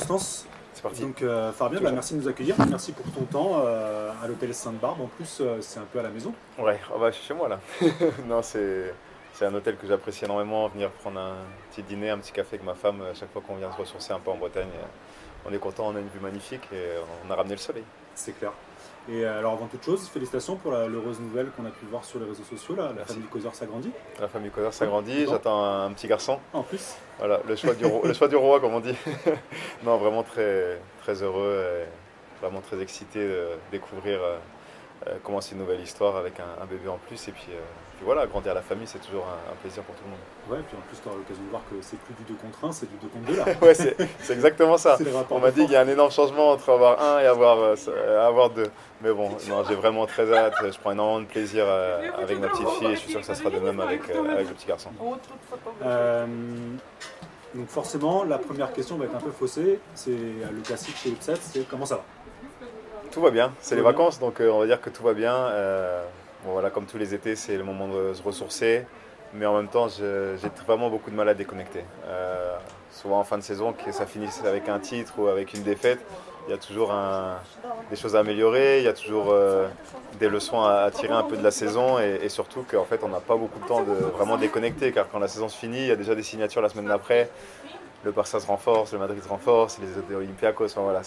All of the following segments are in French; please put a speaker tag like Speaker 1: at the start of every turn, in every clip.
Speaker 1: Allez, on se lance.
Speaker 2: C'est parti.
Speaker 1: Donc, euh, Fabien, bah, merci de nous accueillir. Merci pour ton temps euh, à l'hôtel Sainte-Barbe. En plus, euh, c'est un peu à la maison.
Speaker 2: Ouais, ah bah, je suis chez moi là. non, c'est c'est un hôtel que j'apprécie énormément. Venir prendre un petit dîner, un petit café avec ma femme à chaque fois qu'on vient se ressourcer un peu en Bretagne. euh, On est content, on a une vue magnifique et on a ramené le soleil.
Speaker 1: C'est clair. Et euh, alors, avant toute chose, félicitations pour l'heureuse nouvelle qu'on a pu voir sur les réseaux sociaux. Là, la
Speaker 2: Merci.
Speaker 1: famille Causeur s'agrandit.
Speaker 2: La famille Codor s'agrandit, j'attends un, petit garçon.
Speaker 1: En plus,
Speaker 2: Voilà, le choix du, ro- le choix du roi, comme on dit. non, vraiment très, très heureux et vraiment très excité de découvrir euh, euh, commencer une nouvelle histoire avec un, un bébé en plus. Et puis, euh, puis voilà, grandir la famille, c'est toujours un, un plaisir pour tout le monde.
Speaker 1: ouais, puis en plus, tu auras l'occasion de voir que c'est plus du 2 contre 1, c'est du 2 contre 2 là.
Speaker 2: Ouais, c'est c'est exactement ça. On m'a dit qu'il y a un énorme changement entre avoir un et avoir, euh, euh, avoir deux. Mais bon, non, j'ai vraiment très hâte. Je prends énormément de plaisir euh, avec ma petite fille et je suis sûr que ça sera de même avec, euh, avec le petit garçon.
Speaker 1: Euh, donc forcément, la première question va être un peu faussée. C'est le classique chez Upset, c'est comment ça va?
Speaker 2: Tout va bien, c'est
Speaker 1: Tout
Speaker 2: les vacances, donc euh, on va dire que tout va bien. Bon, comme tous les étés, c'est le moment de se ressourcer. Mais en même temps, j'ai vraiment beaucoup de mal à déconnecter. Euh, souvent en fin de saison, que ça finisse avec un titre ou avec une défaite, il y a toujours des choses à améliorer, il y a toujours euh, des leçons à, tirer un peu de la saison et, surtout qu'en fait, on n'a pas beaucoup de temps de vraiment déconnecter car quand la saison se finit, il y a déjà des signatures la semaine d'après. Le Barça se renforce, le Madrid se renforce, les Olympiakos, enfin, voilà,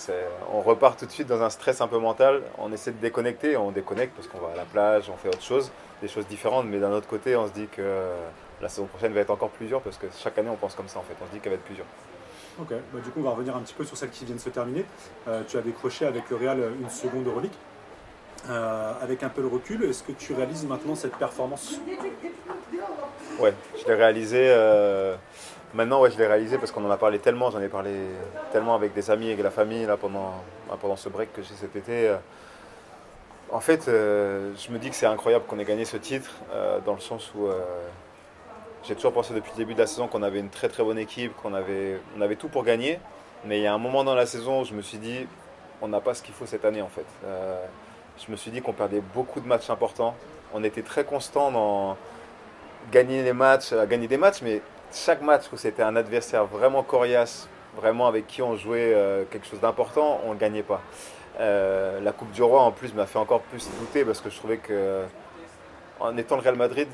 Speaker 2: on repart tout de suite dans un stress un peu mental. On essaie de déconnecter, on déconnecte parce qu'on va à la plage, on fait autre chose, des choses différentes, mais d'un autre côté, on se dit que la saison prochaine va être encore plus dure parce que chaque année, on pense comme ça en fait, on se dit qu'elle va être plus dure.
Speaker 1: Ok, bah, du coup, on va revenir un petit peu sur celle qui vient de se terminer. Euh, tu as décroché avec le Real une seconde Euroleague. Euh, avec un peu le recul, est-ce que tu réalises maintenant cette performance?
Speaker 2: Ouais, je l'ai réalisé. euh, Maintenant, ouais, je l'ai réalisé parce qu'on en a parlé tellement. J'en ai parlé tellement avec des amis et avec la famille là, pendant, bah, pendant ce break que j'ai cet été. En fait, je me dis que c'est incroyable qu'on ait gagné ce titre dans le sens où j'ai toujours pensé depuis le début de la saison qu'on avait une très très bonne équipe, qu'on avait, on avait tout pour gagner. Mais il y a un moment dans la saison où je me suis dit, on n'a pas ce qu'il faut cette année en fait. Euh, je me suis dit qu'on perdait beaucoup de matchs importants. On était très constant dans gagner les matchs, à gagner des matchs, mais chaque match où c'était un adversaire vraiment coriace, vraiment avec qui on jouait euh, quelque chose d'important, on ne gagnait pas. Euh, la Coupe du Roi en plus m'a fait encore plus douter parce que je trouvais que en étant le Real Madrid,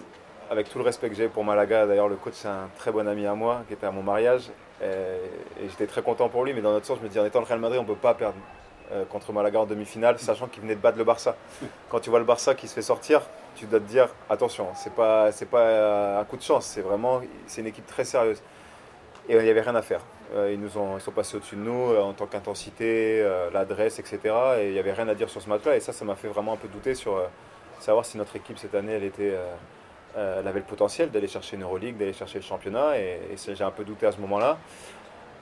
Speaker 2: avec tout le respect que j'ai pour Malaga, d'ailleurs le coach c'est un très bon ami à moi qui était à mon mariage et, j'étais très content pour lui, mais dans notre sens je me dis en étant le Real Madrid on ne peut pas perdre euh, contre Malaga en demi-finale, sachant qu'il venait de battre le Barça. Quand tu vois le Barça qui se fait sortir, tu dois te dire attention, c'est pas c'est pas euh, un coup de chance, c'est vraiment c'est une équipe très sérieuse. Et euh, il n'y avait rien à faire. Ils nous ont ils sont passés au-dessus de nous en tant qu'intensité, l'adresse, etc. Et il n'y avait rien à dire sur ce match-là. Et ça, ça m'a fait vraiment un peu douter sur savoir si notre équipe cette année, elle était elle avait le potentiel d'aller chercher une Euroleague, d'aller chercher le championnat. Et, j'ai un peu douté à ce moment-là.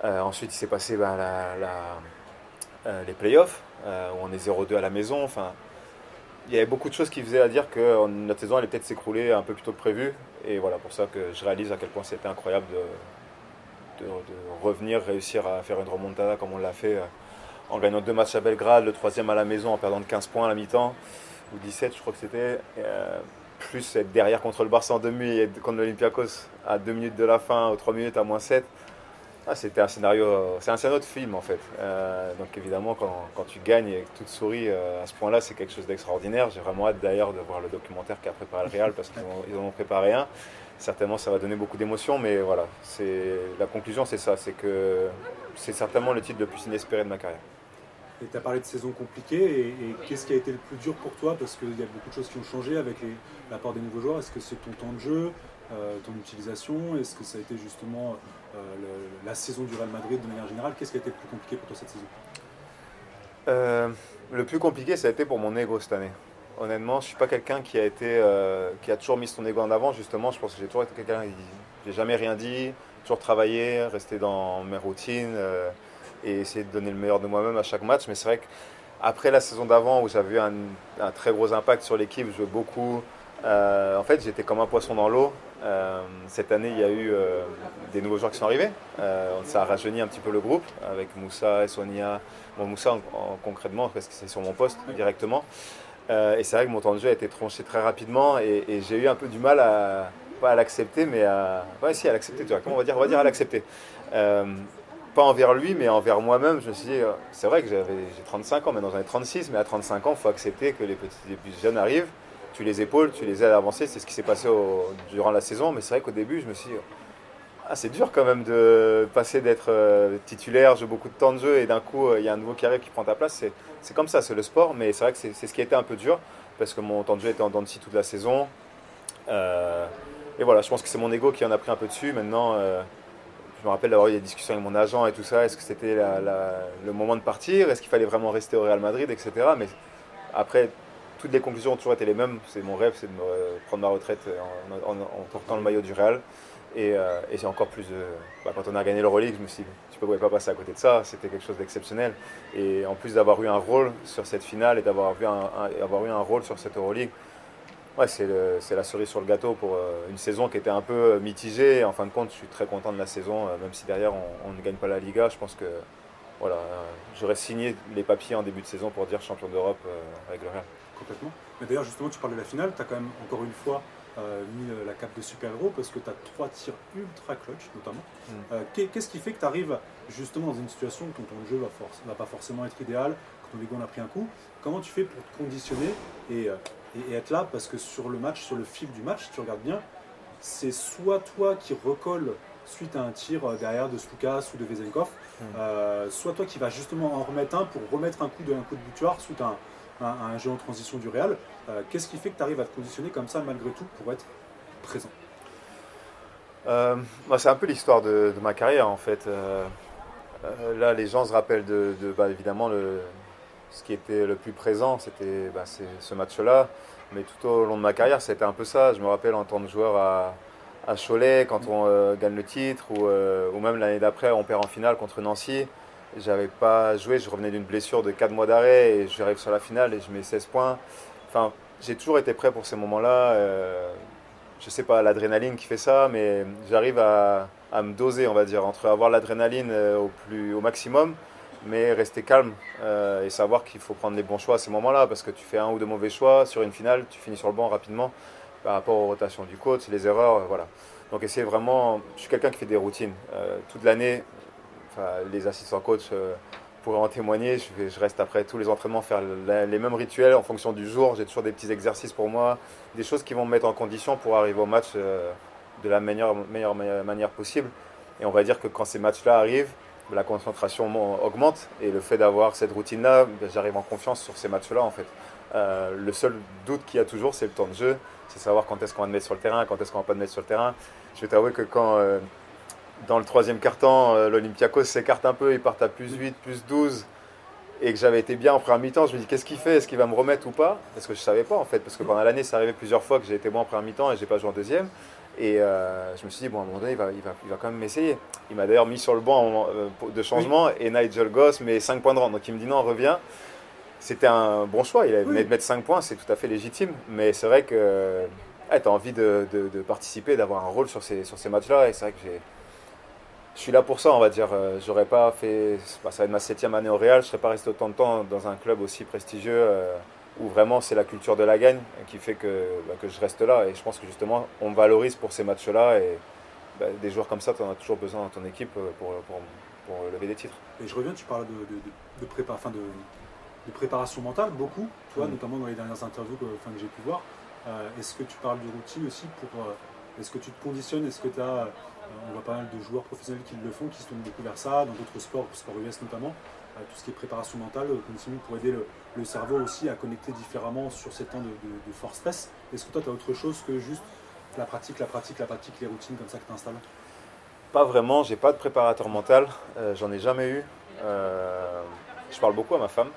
Speaker 2: Euh, ensuite, il s'est passé ben, euh, les playoffs, euh, où on est 0-2 à la maison. Enfin, il y avait beaucoup de choses qui faisaient à dire que euh, notre saison allait peut-être s'écrouler un peu plus tôt que prévu. Et voilà, pour ça que je réalise à quel point c'était incroyable de, revenir, réussir à faire une remontada comme on l'a fait euh, en gagnant deux matchs à Belgrade, le troisième à la maison en perdant de 15 points à la mi-temps, ou 17 je crois que c'était. Plus être derrière contre le Barça en demi et être contre l'Olympiakos à 2 minutes de la fin, ou 3 minutes à moins 7. Ah, c'était un scénario, c'est un scénario de film en fait. Euh, donc évidemment, quand, tu gagnes et que tout sourit euh, à ce point-là, c'est quelque chose d'extraordinaire. J'ai vraiment hâte d'ailleurs de voir le documentaire qu'a préparé le Real parce qu'ils en- ils en ont préparé un. Certainement, ça va donner beaucoup d'émotions, mais voilà, c'est la conclusion, c'est ça, c'est que c'est certainement le titre le plus inespéré de ma carrière.
Speaker 1: Et tu as parlé de saison compliquée, et, et qu'est-ce qui a été le plus dur pour toi? Parce qu'il y a beaucoup de choses qui ont changé avec l'apport des nouveaux joueurs. Est-ce que c'est ton temps de jeu, euh, ton utilisation? Est-ce que ça a été justement euh, le- la saison du Real Madrid de manière générale? Qu'est-ce qui a été le plus compliqué pour toi cette saison?
Speaker 2: Euh, le plus compliqué, ça a été pour mon ego cette année. Honnêtement, je suis pas quelqu'un qui a été, euh, qui a toujours mis son ego en avant. Justement, je pense que j'ai toujours été quelqu'un qui, j'ai jamais rien dit, toujours travaillé, resté dans mes routines euh, et essayer de donner le meilleur de moi-même à chaque match. Mais c'est vrai qu'après la saison d'avant où j'avais eu un, très gros impact sur l'équipe, je jouais beaucoup. euh, en fait, j'étais comme un poisson dans l'eau. Euh, cette année, il y a eu euh, des nouveaux joueurs qui sont arrivés. Ça a rajeuni un petit peu le groupe avec Moussa et Sonia. Bon, Moussa, en- en- concrètement, parce que c'est sur mon poste directement. Et c'est vrai que mon temps de jeu a été tronché très rapidement et, j'ai eu un peu du mal à, l'accepter, mais à, ouais, à l'accepter, tu vois, comment on va dire, on va dire à l'accepter. Euh, pas envers lui, mais envers moi-même. Je me suis dit, euh, c'est vrai que j'ai 35 ans, maintenant j'en ai 36, mais à 35 ans, il faut accepter que les petits les plus jeunes arrivent, tu les épaules, tu les aides à avancer. C'est ce qui s'est passé durant la saison, mais c'est vrai qu'au début, je me suis dit, ah, c'est dur quand même de passer d'être euh, titulaire, jouer beaucoup de temps de jeu, et d'un coup, il y a un nouveau qui arrive qui prend ta place. C'est comme ça, c'est le sport, mais c'est vrai que c'est ce qui a été un peu dur, parce que mon temps de jeu était en dents de scie toute la saison. et voilà, je pense que c'est mon ego qui en a pris un peu dessus. Maintenant, je me rappelle d'avoir eu des discussions avec mon agent et tout ça. Est-ce que c'était le moment de partir? Est-ce qu'il fallait vraiment rester au Real Madrid, etc. Mais après, toutes les conclusions ont toujours été les mêmes. C'est mon rêve, c'est de prendre ma retraite en, portant le maillot du Real. Et, euh, c'est encore plus. Bah, quand on a gagné l'Euroleague, je me suis dit, tu ne pouvais pas passer à côté de ça. C'était quelque chose d'exceptionnel. Et en plus d'avoir eu un rôle sur cette finale et d'avoir eu, eu un rôle sur cette Euroleague, Ouais, c'est la cerise sur le gâteau pour euh, une saison qui était un peu euh, mitigée. En fin de compte, je suis très content de la saison, euh, même si derrière on, ne gagne pas la Liga. Je pense que voilà, j'aurais signé les papiers en début de saison pour dire champion d'Europe avec le Real.
Speaker 1: Complètement. Mais d'ailleurs, justement, tu parles de la finale. Tu as quand même encore une fois mis la cape de super-héros parce que tu as trois tirs ultra clutch, notamment. Hmm. Qu'est-ce qui fait que tu arrives justement dans une situation où ton, jeu va, va pas forcément être idéal, que ton ego en a pris un coup? Comment tu fais pour te conditionner et et, être là parce que sur le match, sur le fil du match, si tu regardes bien, c'est soit toi qui recolle suite à un tir euh, derrière de Slukas ou de Vezenkov, hmm. euh, soit toi qui vas justement en remettre un pour remettre un coup de, un coup de butoir suite à un, jeu en transition du Real. Euh, qu'est-ce qui fait que tu arrives à te conditionner comme ça malgré tout pour être présent?
Speaker 2: Bah, C'est un peu l'histoire de, ma carrière en fait. là, les gens se rappellent de, bah, évidemment le, ce qui était le plus présent, c'était bah, ce match-là. Mais tout au long de ma carrière, c'était un peu ça. Je me rappelle en tant que joueur à, Cholet, quand on euh, gagne le titre, ou, euh, ou même l'année d'après, on perd en finale contre Nancy. J'avais pas joué, je revenais d'une blessure de 4 mois d'arrêt et j'arrive sur la finale et je mets 16 points. Enfin, j'ai toujours été prêt pour ces moments-là. Euh, je sais pas l'adrénaline qui fait ça, mais j'arrive à, à, me doser, on va dire, entre avoir l'adrénaline au, plus, au maximum mais rester calme euh, et savoir qu'il faut prendre les bons choix à ces moments-là, parce que tu fais un ou deux mauvais choix sur une finale, tu finis sur le banc rapidement par rapport aux rotations du coach, les erreurs, euh, voilà. Donc essayer vraiment, je suis quelqu'un qui fait des routines euh, toute l'année. les assistants coach pourraient en témoigner. Je, reste après tous les entraînements faire les mêmes rituels en fonction du jour. J'ai toujours des petits exercices pour moi, des choses qui vont me mettre en condition pour arriver au match de la meilleure manière possible. Et on va dire que quand ces matchs-là arrivent, la concentration augmente et le fait d'avoir cette routine-là, ben, j'arrive en confiance sur ces matchs-là en fait. Euh, le seul doute qu'il y a toujours, c'est le temps de jeu, c'est savoir quand est-ce qu'on va te mettre sur le terrain, quand est-ce qu'on va pas te mettre sur le terrain. Je vais t'avouer que quand euh, dans le troisième quart-temps, euh, l'Olympiakos s'écarte un peu, ils partent à plus 8, plus 12, et que j'avais été bien en première mi-temps, je me dis qu'est-ce qu'il fait? Est-ce qu'il va me remettre ou pas? Parce que je savais pas en fait, parce que pendant l'année, ça arrivait plusieurs fois que j'ai été bon en première mi-temps et j'ai pas joué en deuxième. Et euh, je me suis dit, bon, à un moment donné, il va, il va, il va quand même m'essayer. Il m'a d'ailleurs mis sur le banc euh, de changement et Nigel Goss met 5 points de rang. Donc il me dit, non, reviens. C'était un bon choix. Il avait de mettre 5 points, c'est tout à fait légitime. Mais c'est vrai que tu as envie de, de, participer, d'avoir un rôle sur ces, sur ces matchs-là. Et c'est vrai que j'ai. Je suis là pour ça, on va dire. Euh, j'aurais pas fait. Bah, ça va être ma septième année au Real. Je serais pas resté autant de temps dans un club aussi prestigieux où vraiment c'est la culture de la gagne qui fait que, bah, que je reste là. Et je pense que justement, on valorise pour ces matchs-là. Et bah, des joueurs comme ça, tu en as toujours besoin dans ton équipe pour, pour, pour, lever des titres.
Speaker 1: Et je reviens, tu parles de, de, de, prépa, de, de, préparation mentale, beaucoup, toi, mm. notamment dans les dernières interviews que, enfin, que j'ai pu voir. Euh, est-ce que tu parles de routine aussi pour. Euh, est-ce que tu te conditionnes? Est-ce que tu as. Euh, on voit pas mal de joueurs professionnels qui le font, qui se tournent beaucoup vers ça, dans d'autres sports, sport US notamment tout ce qui est préparation mentale, conditioning pour aider le, cerveau aussi à connecter différemment sur ces temps de, fort stress. Est-ce que toi, tu as autre chose que juste la pratique, la pratique, la pratique, les routines comme ça que tu installes
Speaker 2: Pas vraiment, j'ai pas de préparateur mental, euh, j'en ai jamais eu. Euh, je parle beaucoup à ma femme,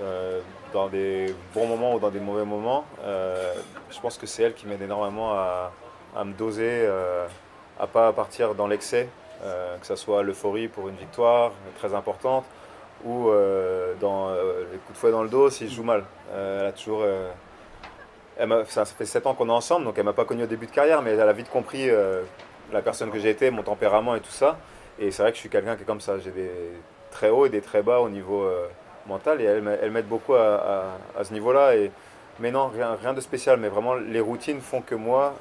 Speaker 2: euh, dans des bons moments ou dans des mauvais moments. je pense que c'est elle qui m'aide énormément à, à, me doser, à pas partir dans l'excès, que ce soit l'euphorie pour une victoire très importante, ou euh, dans euh, les coups de fouet dans le dos si je joue mal. Euh, elle a toujours. Elle ça, fait 7 ans qu'on est ensemble, donc elle m'a pas connu au début de carrière, mais elle a vite compris la personne que j'ai été, mon tempérament et tout ça. Et c'est vrai que je suis quelqu'un qui est comme ça. J'ai des très hauts et des très bas au niveau mental, et elle, elle m'aide beaucoup à, ce niveau-là. Et, mais non, rien, rien, de spécial, mais vraiment les routines font que moi,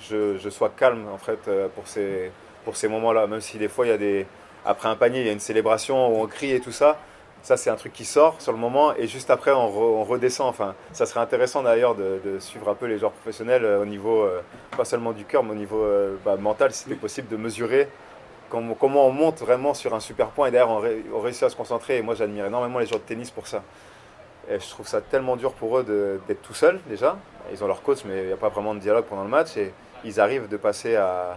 Speaker 2: je, je, sois calme en fait pour ces, pour ces moments-là. Même si des fois il y a des, après un panier, il y a une célébration où on crie et tout ça. Ça, c'est un truc qui sort sur le moment et juste après, on, redescend. Enfin, ça serait intéressant d'ailleurs de, suivre un peu les joueurs professionnels au niveau, pas seulement du cœur, mais au niveau bah, mental, si c'était possible, de mesurer comment, on monte vraiment sur un super point et derrière on, réussit à se concentrer. Et moi j'admire énormément les joueurs de tennis pour ça. Et je trouve ça tellement dur pour eux d'être tout seuls déjà. Ils ont leur coach mais il n'y a pas vraiment de dialogue pendant le match et ils arrivent de passer à,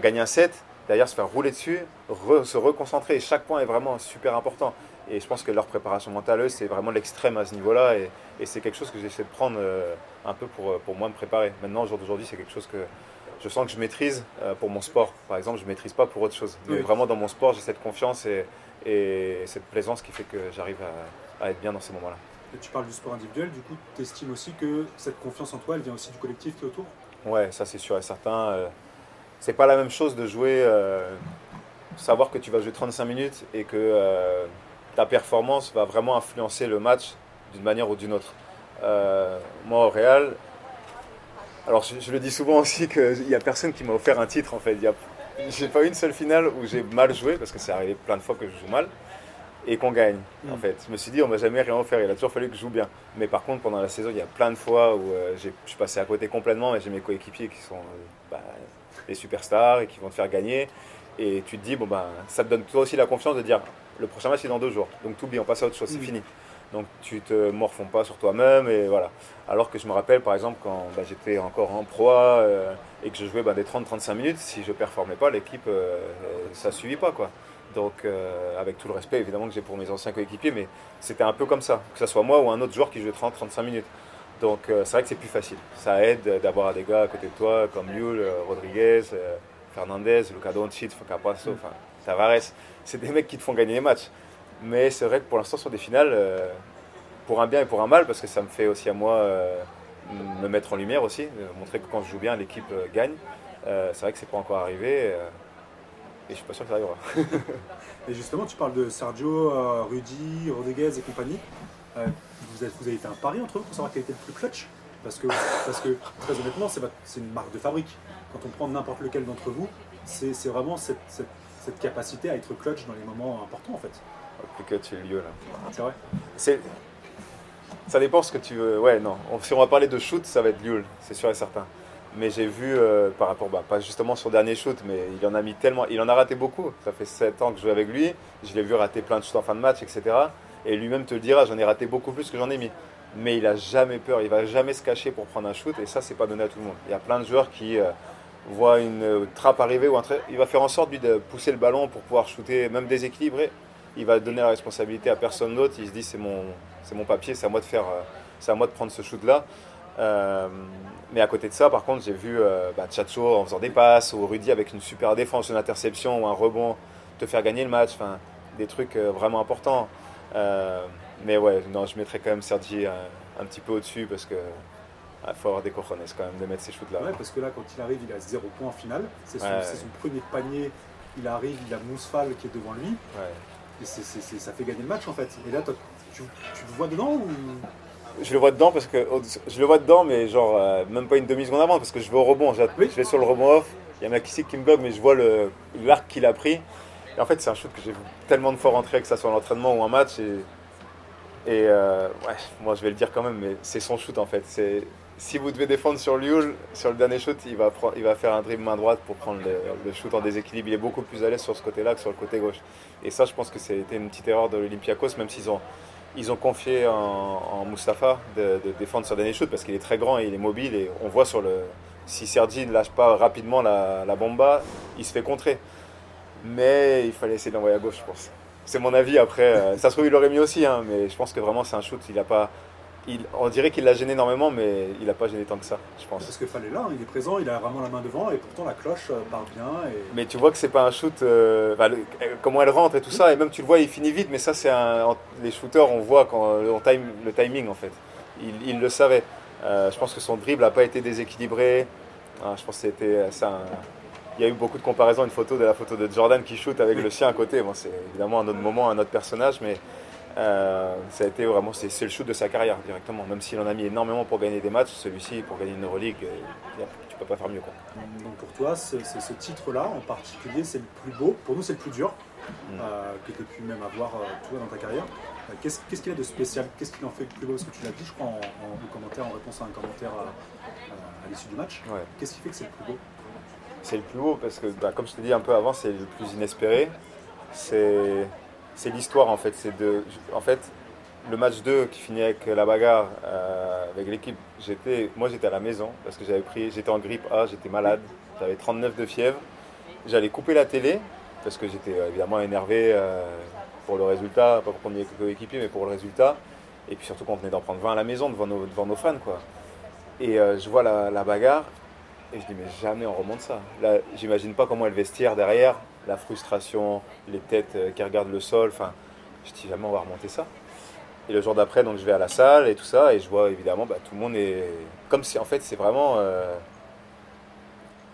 Speaker 2: gagner un set, derrière se faire rouler dessus, se reconcentrer et chaque point est vraiment super important. Et je pense que leur préparation mentale, c'est vraiment l'extrême à ce niveau-là. Et, c'est quelque chose que j'essaie de prendre euh, un peu pour, pour moi me préparer. Maintenant, au jour d'aujourd'hui, c'est quelque chose que, je sens que je maîtrise euh, pour mon sport. Par exemple, je ne maîtrise pas pour autre chose. Mais vraiment, dans mon sport, j'ai cette confiance et, cette plaisance qui fait que j'arrive à, être bien dans ces moments-là.
Speaker 1: tu parles du sport individuel, du coup, tu estimes aussi que cette confiance en toi, elle vient aussi du collectif qui est autour?
Speaker 2: Ouais, ça c'est sûr et certain. Euh, c'est pas la même chose de jouer, euh, savoir que tu vas jouer 35 minutes et que ta performance va vraiment influencer le match d'une manière ou d'une autre. moi, au Real, alors je, le dis souvent aussi qu'il n'y a personne qui m'a offert un titre en fait. J'ai pas eu une seule finale où j'ai mal joué, parce que c'est arrivé plein de fois que je joue mal, et qu'on gagne en mm. fait. Je me suis dit on m'a jamais rien offert, il a toujours fallu que je joue bien. Mais par contre pendant la saison il y a plein de fois où euh, je suis passé à côté complètement et j'ai mes coéquipiers qui sont euh, bah, des superstars et qui vont te faire gagner. Et tu te dis, bon ben, ça te donne toi aussi la confiance de dire le prochain match c'est dans deux jours. Donc t'oublies, on passe à autre chose, c'est fini. Donc tu te morfonds pas sur toi-même et voilà. Alors que je me rappelle par exemple quand bah, j'étais encore en proie euh, et que je jouais bah, des 30-35 minutes, si je performais pas, l'équipe euh, ça suivit pas quoi. Donc euh, avec tout le respect évidemment que j'ai pour mes anciens coéquipiers, mais c'était un peu comme ça, que ce soit moi ou un autre joueur qui jouait 30-35 minutes. Donc c'est vrai que c'est plus facile. Ça aide d'avoir des gars à côté de toi comme Yul, Rodriguez, Fernandez, Luca Doncic, Capasso, enfin Tavares. C'est des mecs qui te font gagner les matchs. Mais c'est vrai que pour l'instant, sur des finales, euh, pour un bien et pour un mal, parce que ça me fait aussi à moi euh, me mettre en lumière aussi, montrer que quand je joue bien, l'équipe euh, gagne. c'est vrai que c'est pas encore arrivé. et je suis pas sûr que ça arrivera.
Speaker 1: et justement, tu parles de Sergio, Rudy, Rodriguez et compagnie. Vous avez, vous, avez, fait un pari entre eux pour savoir quel était le plus clutch parce que, parce que très honnêtement, c'est une marque de fabrique. Quand on prend n'importe lequel d'entre vous, c'est vraiment cette, cette, cette, capacité à être clutch dans les moments importants en fait
Speaker 2: plus que tu es lieu là.
Speaker 1: C'est vrai
Speaker 2: C'est... Ça dépend ce que tu veux. Ouais, non. Si on va parler de shoot, ça va être Liul, c'est sûr et certain. Mais j'ai vu euh, par rapport, bah, pas justement son dernier shoot, mais il en a mis tellement. Il en a raté beaucoup. Ça fait 7 ans que je joue avec lui. Je l'ai vu rater plein de shoots en fin de match, etc. Et lui-même te le dira, j'en ai raté beaucoup plus que j'en ai mis. Mais il a jamais peur, il va jamais se cacher pour prendre un shoot. Et ça, c'est pas donné à tout le monde. Il y a plein de joueurs qui euh, voient une euh, trappe arriver ou un trait. Il va faire en sorte, lui, de pousser le ballon pour pouvoir shooter, même déséquilibré il va donner la responsabilité à personne d'autre. Il se dit c'est mon, c'est mon papier, c'est à moi de faire, euh, c'est à moi de prendre ce shoot là. Mais à côté de ça, par contre, j'ai vu euh, bah, Chacho en faisant des passes ou Rudy avec une super défense, une interception ou un rebond te faire gagner le match. Enfin, des trucs vraiment importants. Mais ouais, non, je mettrais quand même Sergi un, petit peu au-dessus parce que il faut avoir des cojones quand même de mettre ces shoots là.
Speaker 1: Ouais, parce que là, quand il arrive, il a zéro point en finale. C'est son, son, premier panier. Il arrive, il a Mousfal qui est devant lui. Ouais. Et ça fait gagner le match en fait. Et là, tu, le vois dedans ou?
Speaker 2: Je le vois dedans parce que je le vois dedans, mais genre euh, même pas une demi seconde avant parce que je vais au rebond. Je vais sur le rebond off. Il y a ici qui me bloque, mais je vois l'arc qu'il a pris. Et en fait, c'est un shoot que j'ai tellement de fois rentrer que ça soit l'entraînement ou un match. Et, euh, ouais, moi je vais le dire quand même, mais c'est son shoot en fait. Si vous devez défendre sur Liul, sur le dernier shoot, il va, il va faire un dribble main droite pour prendre le, shoot en déséquilibre. Il est beaucoup plus à l'aise sur ce côté-là que sur le côté gauche. Et ça, je pense que c'était une petite erreur de l'Olympiakos, même s'ils ont, ils ont confié en, en Mustafa de, défendre sur le dernier shoot parce qu'il est très grand et il est mobile. Et on voit sur le. Si Sergi ne lâche pas rapidement la, la bomba, il se fait contrer. Mais il fallait essayer d'envoyer à gauche, je pense. C'est mon avis. Après, euh, ça se trouve, il l'aurait mis aussi, hein, mais je pense que vraiment, c'est un shoot. Il n'a pas on dirait qu'il l'a gêné énormément, mais il n'a pas gêné tant que ça, je pense.
Speaker 1: Parce que fallait là, il est présent, il a vraiment la main devant, et pourtant la cloche euh, part bien.
Speaker 2: Mais tu vois que c'est pas un shoot, euh, comment elle rentre et tout ça, et même tu le vois, il finit vite, mais ça, c'est un. Les shooters, on voit quand, time, le timing en fait. Il, le savait. je pense que son dribble n'a pas été déséquilibré. Ah, je pense que c'était ça. Il y a eu beaucoup de comparaisons, une photo de la photo de Jordan qui shoot avec le sien à côté. Bon, c'est évidemment un autre moment, un autre personnage, mais euh, ça a été vraiment c'est le shoot de sa carrière directement. Même s'il en a mis énormément pour gagner des matchs, celui-ci pour gagner une Euroleague, euh, tu peux pas faire mieux. Quoi.
Speaker 1: Donc pour toi, c'est, ce titre-là en particulier, c'est le plus beau. Pour nous, c'est le plus dur mm. euh, que tu aies pu même avoir toi dans ta carrière. qu'est-ce, qu'il y a de spécial? Qu'est-ce qui en fait le plus beau? Parce que tu l'as dit, je crois, en, commentaire, en réponse à un commentaire à, l'issue du match. Qu'est-ce qui fait que c'est le plus beau?
Speaker 2: C'est le plus beau parce que, bah, comme je t'ai dit un peu avant, c'est le plus inespéré. C'est, l'histoire en fait. De, en fait, le match 2 qui finit avec la bagarre euh, avec l'équipe, moi j'étais à la maison parce que j'avais pris, j'étais en grippe A, j'étais malade, j'avais 39 de fièvre. J'allais couper la télé parce que j'étais euh, évidemment énervé euh, pour le résultat, pas pour mes coéquipiers, mais pour le résultat. Et puis surtout qu'on venait d'en prendre 20 à la maison devant nos, devant nos fans. Quoi. Et je vois la, bagarre et je dis mais jamais on remonte ça. Là, j'imagine pas comment est le vestiaire derrière, la frustration, les têtes qui regardent le sol. Enfin, je dis jamais on va remonter ça. Et le jour d'après, donc je vais à la salle et tout ça, et je vois évidemment, bah, tout le monde est. Comme si en fait, c'est vraiment. Euh,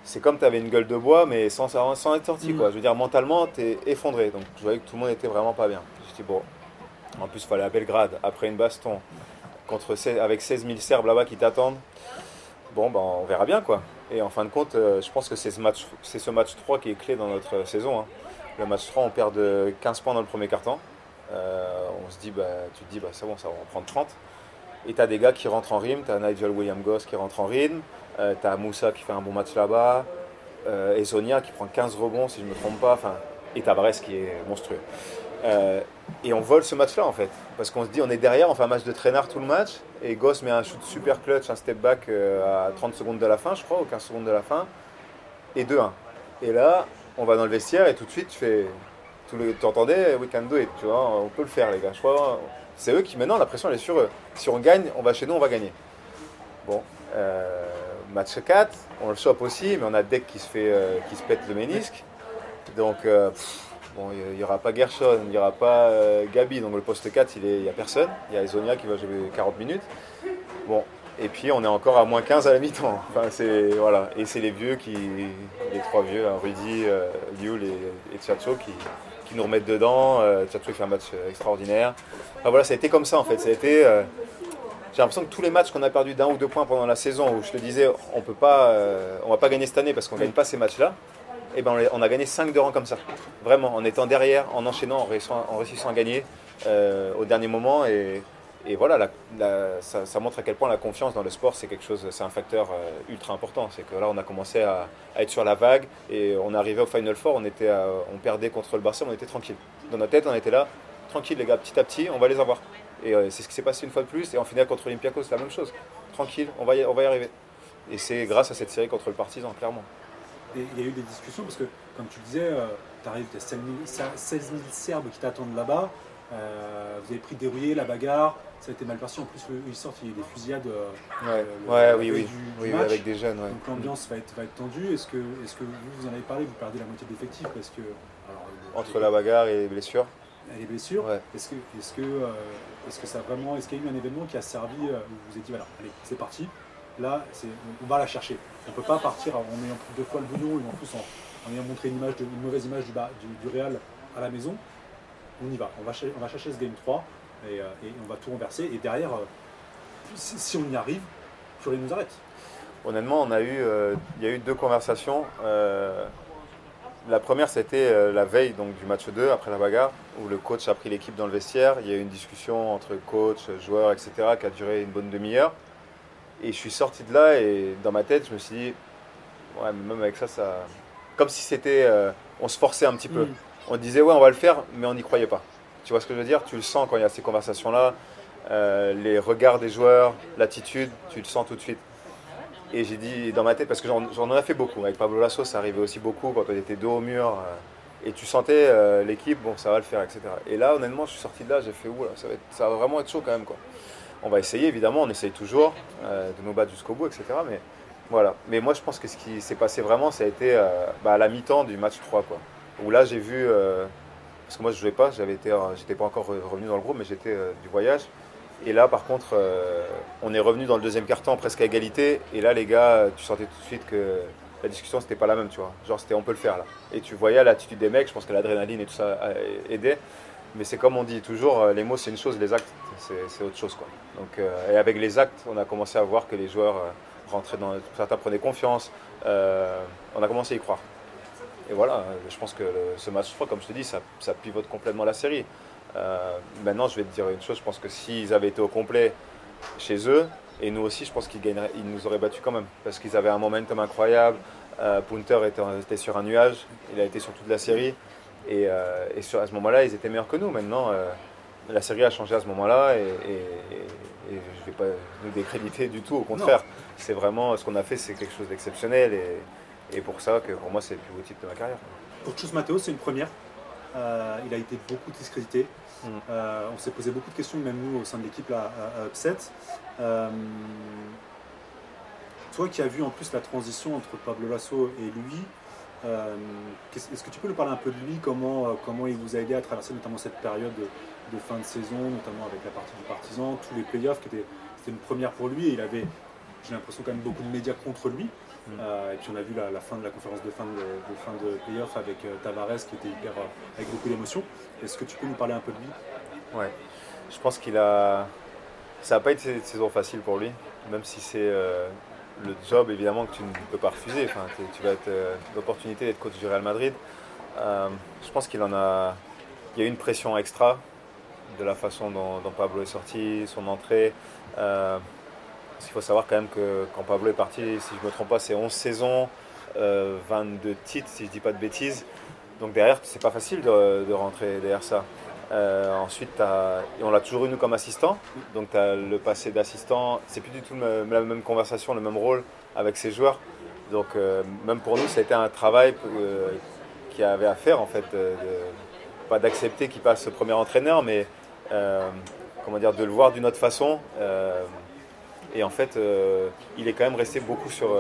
Speaker 2: c'est comme tu avais une gueule de bois, mais sans, sans être sorti, quoi. Mm. Je veux dire, mentalement, tu es effondré. Donc je voyais que tout le monde était vraiment pas bien. Je dis, bon, en plus, il fallait à Belgrade, après une baston, contre avec 16 000 Serbes là-bas qui t'attendent. Bon, ben, on verra bien, quoi. Et en fin de compte, euh, je pense que c'est ce, match, ce match 3 qui est clé dans notre saison. Hein. Le match 3, on perd de 15 points dans le premier quart-temps. Euh, on se dit, bah, tu te dis, bah, c'est bon, ça va en prendre 30. Et tu as des gars qui rentrent en rythme, tu as Nigel William Goss qui rentre en rythme, euh, tu as Moussa qui fait un bon match là-bas, euh, et Sonia qui prend 15 rebonds si je ne me trompe pas, enfin, et Tabares qui est monstrueux. et on vole ce match-là en fait, parce qu'on se dit on est derrière, on fait un match de traînard tout le match, et Goss met un shoot super clutch, un step back à 30 secondes de la fin, je crois, ou 15 secondes de la fin, et 2-1. Et là, on va dans le vestiaire et tout de suite tu fais tu entendais We can do it, tu vois, on peut le faire les gars. c'est eux qui maintenant la pression elle est sur eux. Si on gagne, on va chez nous, on va gagner. Bon, euh, match 4, on le chope aussi, mais on a Deck qui se fait, euh, qui se pète le ménisque. Donc euh, bon, il n'y aura pas Gershon, il n'y aura pas Gabi, donc le poste 4 il n'y a personne. Il y a Zonia qui va jouer 40 minutes. Bon, et puis on est encore à moins 15 à la mi-temps. Enfin, voilà. Et c'est les vieux qui, les trois vieux, hein, Rudy, Liul et, et Tchatcho qui, nous remettre dedans. Euh, Tchatcho fait un match euh, extraordinaire. voilà, ça a été comme ça en fait. Ça a été, euh, j'ai l'impression que tous les matchs qu'on a perdu d'un ou deux points pendant la saison, où je te disais, on peut pas, euh, on va pas gagner cette année parce qu'on gagne pas ces matchs-là. Et eh ben on a gagné 5 de rang comme ça, vraiment, en étant derrière, en enchaînant, en réussissant, à gagner au dernier moment. Et, voilà, ça, montre à quel point la confiance dans le sport, c'est quelque chose, c'est un facteur euh, ultra important. C'est que là, on a commencé à, être sur la vague et on arrivait au Final Four, on, était on perdait contre le Barça, on était tranquille. Dans notre tête, on était là, tranquille les gars, petit à petit, on va les avoir. Et euh, c'est ce qui s'est passé une fois de plus. Et en finale contre l'Olympiakos, c'est la même chose. Tranquille, on va y, on va y arriver. Et c'est grâce à cette série contre le Partizan, clairement.
Speaker 1: Et il y a eu des discussions parce que, comme tu disais, euh, tu arrives, tu as 16 000 Serbes qui t'attendent là-bas. vous avez pris dérouillé la bagarre, ça a été mal passé. En plus, ils sortent, il y a des fusillades
Speaker 2: euh, ouais. oui, oui. oui avec des jeunes.
Speaker 1: Donc l'ambiance va être, va être tendue. Est-ce que, est que vous, vous en avez parlé Vous perdez la moitié de l'effectif parce que.
Speaker 2: Entre la bagarre et les blessures
Speaker 1: les blessures. Est-ce que, est-ce que, euh, est-ce que ça vraiment, est-ce qu'il y a eu un événement qui a servi euh, où vous vous êtes dit voilà, allez, c'est parti. Là, on, va la chercher. On ne peut pas partir en ayant pris deux fois le bouillon et en plus en, ayant montré une, mauvaise image du, Real à la maison. On y va. On va, chercher ce game 3. Euh, et, on va tout renverser. Et derrière, euh, si, on y arrive, Fury nous arrête.
Speaker 2: Honnêtement, on euh, il y a eu deux conversations. la première, c'était la veille donc, du match 2, après la bagarre, où le coach a pris l'équipe dans le vestiaire. Il y a eu une discussion entre coach, joueurs, etc., qui a duré une bonne demi-heure. Et je suis sorti de là et dans ma tête, je me suis dit, ouais, même avec ça, ça. Comme si c'était. on se forçait un petit peu. Mm. On disait, ouais, on va le faire, mais on n'y croyait pas. Tu vois ce que je veux dire? Tu le sens quand il y a ces conversations-là, euh, les regards des joueurs, l'attitude, tu le sens tout de suite. Et j'ai dit dans ma tête, parce que j'en ai fait beaucoup, avec Pablo Lasso, ça arrivait aussi beaucoup quand on était dos au mur, euh, et tu sentais euh, l'équipe, bon, ça va le faire, etc. Et là, honnêtement, je suis sorti de là, j'ai fait, ouh, ça, va ça va vraiment être chaud quand même. Quoi. On va essayer, évidemment, on essaye toujours de nous battre jusqu'au bout, etc. Mais voilà. Mais moi, je pense que ce qui s'est passé vraiment, ça a été bah, à la mi-temps du match 3, quoi. Où là, j'ai vu parce que moi je jouais pas, j'avais été, euh, j'étais pas encore revenu dans le groupe, mais j'étais euh, du voyage. Et là, par contre, euh, on est revenu dans le deuxième quart-temps presque à égalité. Et là, les gars, tu sentais tout de suite que la discussion c'était pas la même, tu vois. Genre c'était on peut le faire là. Et tu voyais l'attitude des mecs. Je pense que l'adrénaline et tout ça a aidé. Mais c'est comme on dit toujours, les mots c'est une chose, les actes c'est autre chose quoi. Donc et avec les actes, on a commencé à voir que les joueurs rentrer dans, certains prenaient confiance. on a commencé à y croire. Et voilà, je pense que ce match 3, comme je te dis, ça, pivote complètement la série. maintenant, je vais te dire une chose, je pense que s'ils avaient été au complet chez eux, et nous aussi, je pense qu'ils ils nous auraient battus quand même, parce qu'ils avaient un momentum incroyable. Punter était, sur un nuage, il a été sur toute la série, et, et sur, à ce moment-là, ils étaient meilleurs que nous. Maintenant, la série a changé à ce moment-là et, je ne vais pas nous décréditer du tout, au contraire. C'est vraiment ce qu'on a fait, c'est quelque chose d'exceptionnel et, pour ça que pour moi c'est le plus beau titre de ma carrière.
Speaker 1: Pour Chus Matteo, c'est une première. Euh, il a été beaucoup discrédité. Mm. Euh, on s'est posé beaucoup de questions, même nous au sein de l'équipe à, Upset. Euh, toi qui as vu en plus la transition entre Pablo Lasso et lui, est-ce que tu peux nous parler un peu de lui, comment, comment il vous a aidé à traverser notamment cette période de fin de saison, notamment avec la partie du Partisan, tous les playoffs, qui étaient, c'était une première pour lui et il avait, j'ai l'impression, quand même beaucoup de médias contre lui. Mm. Euh, et puis on a vu la, fin de la conférence de fin de, de fin de playoff avec euh, Tavares qui était hyper, euh, avec beaucoup d'émotion. Est-ce que tu peux nous parler un peu de lui?
Speaker 2: Ouais, je pense qu'il a. Ça n'a pas été une saison facile pour lui, même si c'est le job évidemment que tu ne peux pas refuser. Tu vas être l'opportunité d'être coach du Real Madrid. je pense qu'il en a. Il y a une pression extra de la façon dont, Pablo est sorti, son entrée. Euh, parce faut savoir quand même que quand Pablo est parti, si je ne me trompe pas, c'est 11 saisons, 22 euh, titres, si je ne dis pas de bêtises. Donc derrière, c'est pas facile de, rentrer derrière ça. Euh, ensuite, on l'a toujours eu nous comme assistant. Donc tu as le passé d'assistant. C'est plus du tout la même conversation, le même rôle avec ses joueurs. Donc même pour nous, ça a été un travail qu'il y avait à faire en fait. pas d'accepter qu'il passe premier entraîneur, mais euh, comment dire, de le voir d'une autre façon. Euh, et en fait, euh, il est quand même resté beaucoup sur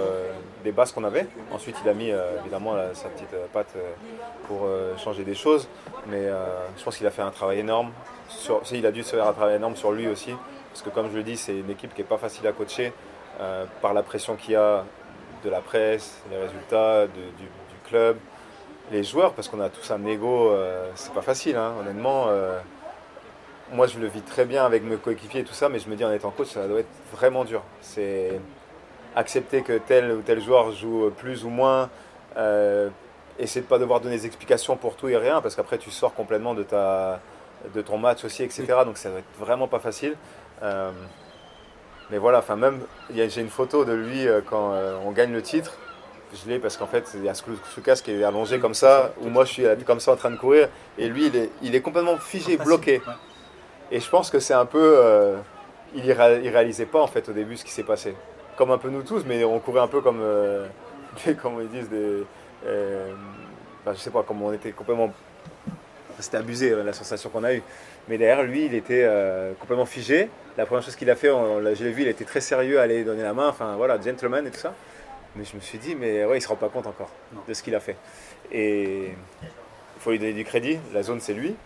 Speaker 2: des bases qu'on avait. Ensuite, il a mis évidemment sa petite patte pour changer des choses. Mais je pense qu'il a fait un travail énorme. Il a dû se faire un travail énorme sur lui aussi. Parce que comme je le dis, c'est une équipe qui n'est pas facile à coacher par la pression qu'il y a de la presse, les résultats du, club, les joueurs, parce qu'on a tous un ego, c'est pas facile, hein, honnêtement moi je le vis très bien avec mes coéquipiers et tout ça, mais je me dis en étant coach, ça doit être vraiment dur. C'est accepter que tel ou tel joueur joue plus ou moins, euh, essayer de pas devoir donner des explications pour tout et rien, parce qu'après tu sors complètement de, ta, de ton match aussi, etc. Donc ça doit être vraiment pas facile. Euh, mais voilà, enfin même, j'ai une photo de lui euh, quand on gagne le titre. Je l'ai parce qu'en fait, il y a Soukas qui est allongé comme ça, où moi je suis comme ça en train de courir, et lui il est, il est complètement figé, bloqué. Et je pense que c'est un peu. Euh, il ne réalisait pas en fait au début ce qui s'est passé. Comme un peu nous tous, mais on courait un peu comme. Euh, comment ils disent des. Euh, je sais pas, comment on était complètement. C'était abusé la sensation qu'on a eue. Mais derrière lui, il était complètement figé. La première chose qu'il a fait, je l'ai vu, il était très sérieux à aller donner la main, enfin voilà, gentleman et tout ça. Mais je me suis dit, mais ouais, il se rend pas compte encore de ce qu'il a fait. Et il faut lui donner du crédit. La zone, c'est lui.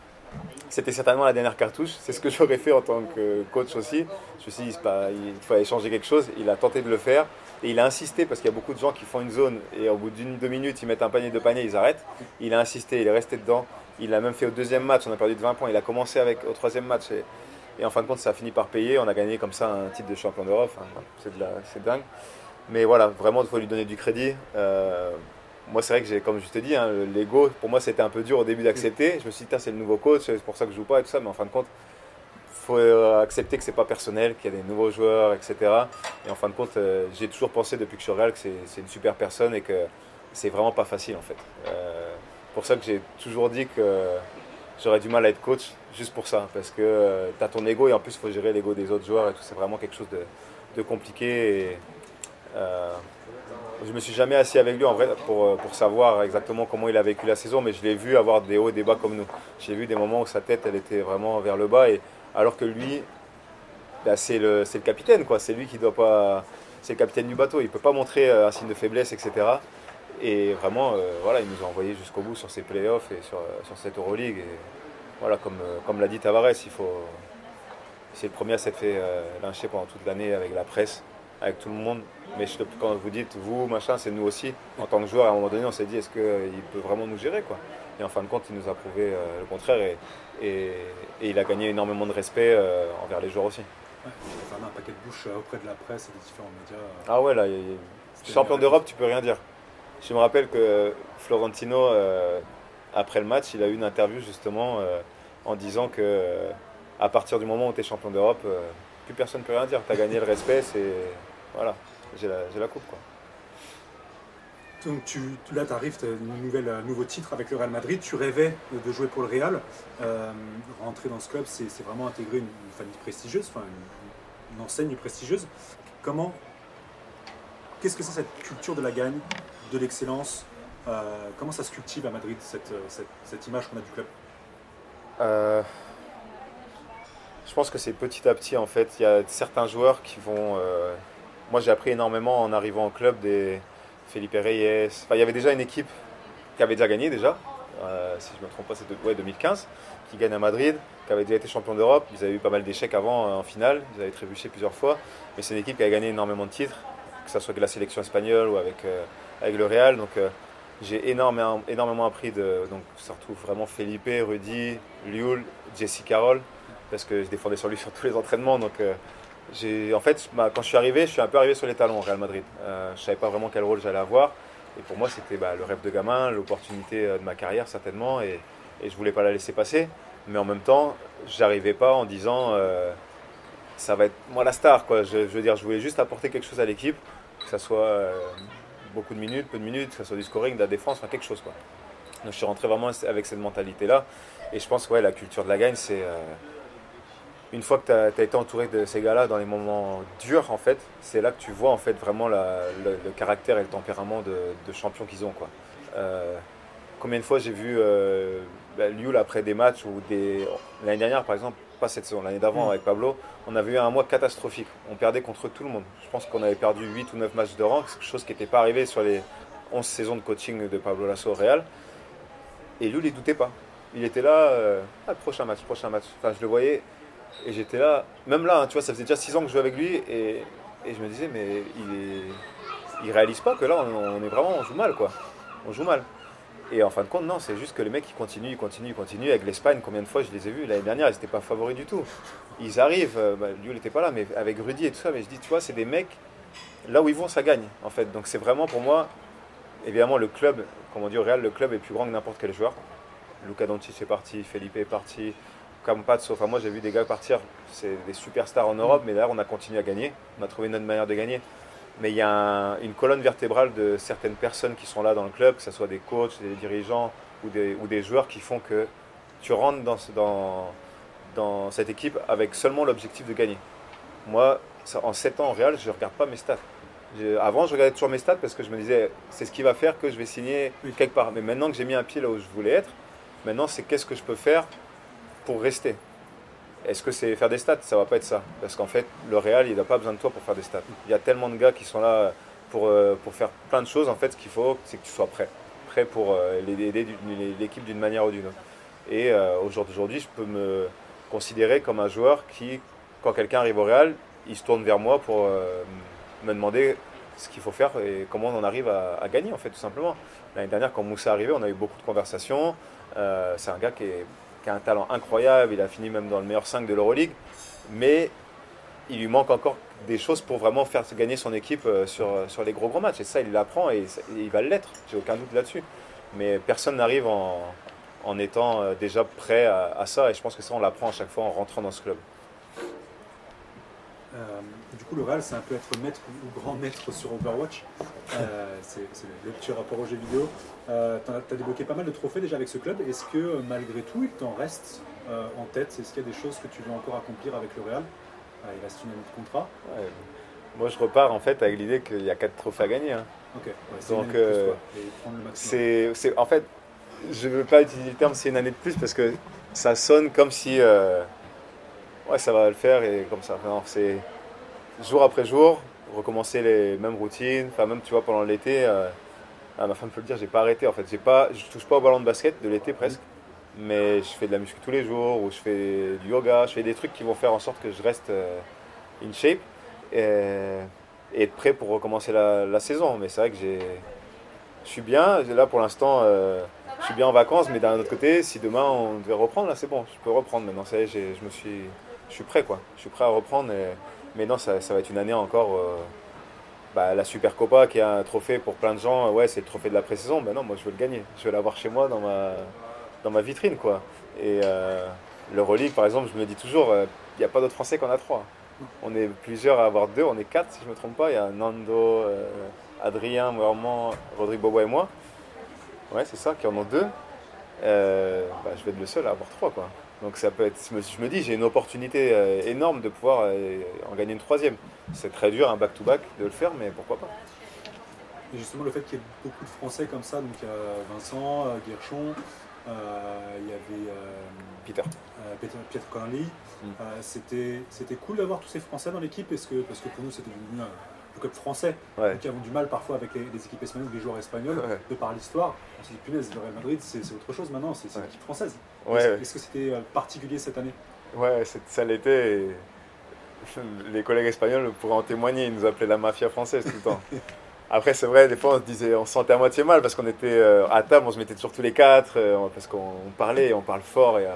Speaker 2: C'était certainement la dernière cartouche. C'est ce que j'aurais fait en tant que coach aussi. Je me suis dit, il fallait changer quelque chose. Il a tenté de le faire. Et il a insisté parce qu'il y a beaucoup de gens qui font une zone et au bout d'une, deux minutes, ils mettent un panier, de panier, ils arrêtent. Il a insisté, il est resté dedans. Il a même fait au deuxième match, on a perdu de 20 points. Il a commencé avec au troisième match et, en fin de compte, ça a fini par payer. On a gagné comme ça un titre de champion d'Europe. c'est, dingue. Mais voilà, vraiment, il faut lui donner du crédit. Euh, moi, c'est vrai que j'ai, comme je te dis, hein, l'ego, pour moi, c'était un peu dur au début d'accepter. Je me suis dit, c'est le nouveau coach, c'est pour ça que je joue pas et tout ça. Mais en fin de compte, faut euh, accepter que c'est pas personnel, qu'il y a des nouveaux joueurs, etc. Et en fin de compte, euh, j'ai toujours pensé depuis que je suis au Real que c'est une super personne et que c'est vraiment pas facile en fait. Euh, pour ça que j'ai toujours dit que j'aurais du mal à être coach, juste pour ça. Parce que tu as ton ego et en plus, il faut gérer l'ego des autres joueurs et tout. C'est vraiment quelque chose de, de compliqué. Et, je me suis jamais assis avec lui en vrai pour, euh, pour savoir exactement comment il a vécu la saison, mais je l'ai vu avoir des hauts et des bas comme nous. J'ai vu des moments où sa tête elle était vraiment vers le bas, et alors que lui, bah, c'est le, le, capitaine, quoi. C'est lui qui doit pas, c'est le capitaine du bateau. Il peut pas montrer euh, un signe de faiblesse, etc. Et vraiment, euh, voilà, il nous a envoyé jusqu'au bout sur ses playoffs et sur, sur cette Euroleague. Et voilà, comme, comme l'a dit Tavares, il faut, c'est le premier à s'être fait lyncher pendant toute l'année avec la presse avec tout le monde. Mais quand vous dites vous, machin, c'est nous aussi. En tant que joueur, à un moment donné, on s'est dit est-ce qu'il peut vraiment nous gérer quoi? Et en fin de compte, il nous a prouvé euh, le contraire et, et, il a gagné énormément de respect euh, envers les joueurs aussi.
Speaker 1: Ouais, un paquet de bouche auprès de la presse et des différents médias.
Speaker 2: Ah ouais, là, champion d'Europe, tu peux rien dire. Je me rappelle que Florentino, après le match, il a eu une interview justement en disant que à partir du moment où tu es champion d'Europe, plus personne ne peut rien dire. Tu as gagné le respect, c'est. Voilà, j'ai la, la, coupe. Quoi.
Speaker 1: Donc tu, là, tu arrives, un euh, nouveau titre avec le Real Madrid. Tu rêvais de jouer pour le Real. Euh, rentrer dans ce club, c'est vraiment intégrer une, famille prestigieuse, enfin une, enseigne prestigieuse. Comment, qu'est-ce que c'est cette culture de la gagne, de l'excellence euh, Comment ça se cultive à Madrid, cette, cette, image qu'on a du club?
Speaker 2: Je pense que c'est petit à petit en fait. Il y a certains joueurs qui vont. Moi, j'ai appris énormément en arrivant au club des Felipe Reyes. Enfin, il y avait déjà une équipe qui avait déjà gagné déjà, euh, si je ne me trompe pas, c'est 2015, qui gagne à Madrid, qui avait déjà été champion d'Europe. Ils avaient eu pas mal d'échecs avant euh, en finale, ils avaient trébuché plusieurs fois, mais c'est une équipe qui a gagné énormément de titres, que ce soit avec la sélection espagnole ou avec, euh, avec le Real. Donc j'ai énormément, appris de. Donc ça retrouve vraiment Felipe, Rudy, Liul, Jesse Carroll, parce que je défendais sur lui sur tous les entraînements. Donc en fait, quand je suis arrivé, je suis un peu arrivé sur les talons au Real Madrid. Euh, je ne savais pas vraiment quel rôle j'allais avoir. Et pour moi, c'était bah, le rêve de gamin, l'opportunité euh, de ma carrière certainement. Et, je ne voulais pas la laisser passer. Mais en même temps, j'arrivais pas en disant euh, ça va être moi la star. Quoi. Je, veux dire, je voulais juste apporter quelque chose à l'équipe, que ce soit beaucoup de minutes, peu de minutes, que ce soit du scoring, de la défense, enfin quelque chose. Quoi. Donc je suis rentré vraiment avec cette mentalité-là. Et je pense que ouais, la culture de la gagne, c'est une fois que tu as, été entouré de ces gars-là dans les moments durs, en fait, c'est là que tu vois en fait vraiment le, caractère et le tempérament de, champion qu'ils ont. Quoi. Euh, combien de fois j'ai vu euh, bah, après des matchs ou des l'année dernière par exemple, pas cette saison, l'année d'avant mm. avec Pablo, on avait eu un mois catastrophique. On perdait contre tout le monde. Je pense qu'on avait perdu 8 ou 9 matchs de rang, quelque chose qui n'était pas arrivé sur les 11 saisons de coaching de Pablo Lasso au Real. Et Lioul, il doutait pas. Il était là, euh, ah, prochain match, prochain match. Enfin, je le voyais et j'étais là, même là, hein, tu vois, ça faisait déjà 6 ans que je jouais avec lui et, et je me disais, mais il est, il réalise pas que là, on, est vraiment, on joue mal, quoi. On joue mal. Et en fin de compte, non, c'est juste que les mecs, ils continuent, ils continuent, ils continuent. Avec l'Espagne, combien de fois je les ai vus L'année dernière, ils n'étaient pas favoris du tout. Ils arrivent, euh, bah, lui, il n'était pas là, mais avec Rudy et tout ça, mais je dis, tu vois, c'est des mecs, là où ils vont, ça gagne, en fait. Donc c'est vraiment pour moi, évidemment, le club, comme on dit au Real, le club est plus grand que n'importe quel joueur. Luca Doncic est parti, Felipe est parti, Campazzo, enfin moi j'ai vu des gars partir, c'est des superstars en Europe, mais d'ailleurs on a continué à gagner, on a trouvé une autre manière de gagner. Mais il y a une colonne vertébrale de certaines personnes qui sont là dans le club, que ce soit des coachs, des dirigeants ou des, ou des joueurs qui font que tu rentres dans, dans, dans cette équipe avec seulement l'objectif de gagner. Moi, en 7 ans en Real, je ne regarde pas mes stats. Avant, je regardais toujours mes stats parce que je me disais, c'est ce qui va faire que je vais signer quelque part. Mais maintenant que j'ai mis un pied là où je voulais être, maintenant c'est qu'est-ce que je peux faire pour rester. Est-ce que c'est faire des stats? Ça va pas être ça. Parce qu'en fait, le Real, il n'a pas besoin de toi pour faire des stats. Il y a tellement de gars qui sont là pour, euh, pour faire plein de choses. En fait, ce qu'il faut, c'est que tu sois prêt. Prêt pour euh, aider l'équipe d'une manière ou d'une autre. Et euh, aujourd'hui, je peux me considérer comme un joueur qui, quand quelqu'un arrive au Real, il se tourne vers moi pour me demander ce qu'il faut faire et comment on en arrive à, à gagner, en fait, tout simplement. L'année dernière, quand Moussa est arrivé, on a eu beaucoup de conversations. c'est un gars qui est qui a un talent incroyable, il a fini même dans le meilleur 5 de l'Euroleague, mais il lui manque encore des choses pour vraiment faire gagner son équipe euh, sur, sur les gros gros matchs. Et ça, il l'apprend et, il va l'être, j'ai aucun doute là-dessus. Mais personne n'arrive en, en, étant euh, déjà prêt à, ça, et je pense que ça, on l'apprend à chaque fois en rentrant dans ce club.
Speaker 1: Euh, du coup, le Real, c'est un peu être maître ou grand maître sur Overwatch. Euh, c'est le petit rapport aux jeux vidéo. Euh, tu as, débloqué pas mal de trophées déjà avec ce club. Est-ce que malgré tout, il t'en reste en tête? Est-ce qu'il y a des choses que tu veux encore accomplir avec le Real? Il reste une année de contrat.
Speaker 2: Moi, je repars en fait avec l'idée qu'il y a 4 trophées à gagner. Hein. Donc, c'est en fait, je ne veux pas utiliser le terme c'est une année de plus parce que ça sonne comme si ouais, ça va le faire et comme ça. c'est jour après jour, recommencer les mêmes routines. Enfin, même, tu vois, pendant l'été, euh, ma femme peut le dire, j'ai pas arrêté en fait. J'ai pas, je touche pas au ballon de basket de l'été presque, mais je fais de la muscu tous les jours ou je fais du yoga, je fais des trucs qui vont faire en sorte que je reste euh, in shape et, être prêt pour recommencer la, saison. Mais c'est vrai que je suis bien. Là, pour l'instant, euh, je suis bien en vacances, mais d'un autre côté, si demain on devait reprendre, là, c'est bon, je peux reprendre maintenant. Ça y est, je suis je suis prêt, quoi. Je suis prêt à reprendre. Mais non, ça, va être une année encore. Euh, bah, la Super Copa, qui est un trophée pour plein de gens, ouais, c'est le trophée de la pré-saison. Mais non, moi, je veux le gagner. Je veux l'avoir chez moi dans ma, dans ma vitrine, quoi. Et euh, le Relique, par exemple, je me dis toujours, il n'y a pas d'autres Français qu'on a trois. On est plusieurs à avoir deux, on est quatre, si je ne me trompe pas. Il y a Nando, Adrien, Moerman, Rodrigue Bobo et moi. Ouais, c'est ça, qui en ont deux. Euh, bah, je vais être le seul à avoir trois. Quoi. Donc ça peut être, je me dis, j'ai une opportunité euh, énorme de pouvoir euh, en gagner une troisième. C'est très dur, un back-to-back, de le faire, mais pourquoi pas.
Speaker 1: Et justement, le fait qu'il y ait beaucoup de Français comme ça, donc il y a Vincent, Guerchon, il y avait
Speaker 2: Peter,
Speaker 1: Peter, Peter. Mm. c'était cool d'avoir tous ces Français dans l'équipe parce que, parce que pour nous, c'était devenu le club français, qui avons du mal parfois avec les, équipes espagnoles, les joueurs espagnols, de par l'histoire. On s'est dit, punaise, le Real Madrid, c'est autre chose maintenant, c'est une équipe française. Est-ce que c'était euh, particulier cette année?
Speaker 2: Ouais, ça l'était. Les collègues espagnols pourraient en témoigner, ils nous appelaient la mafia française tout le temps. Après, c'est vrai, des fois, on se disait, on se sentait à moitié mal parce qu'on était euh, à table, on se mettait toujours tous les quatre, euh, parce qu'on parlait, on parle fort et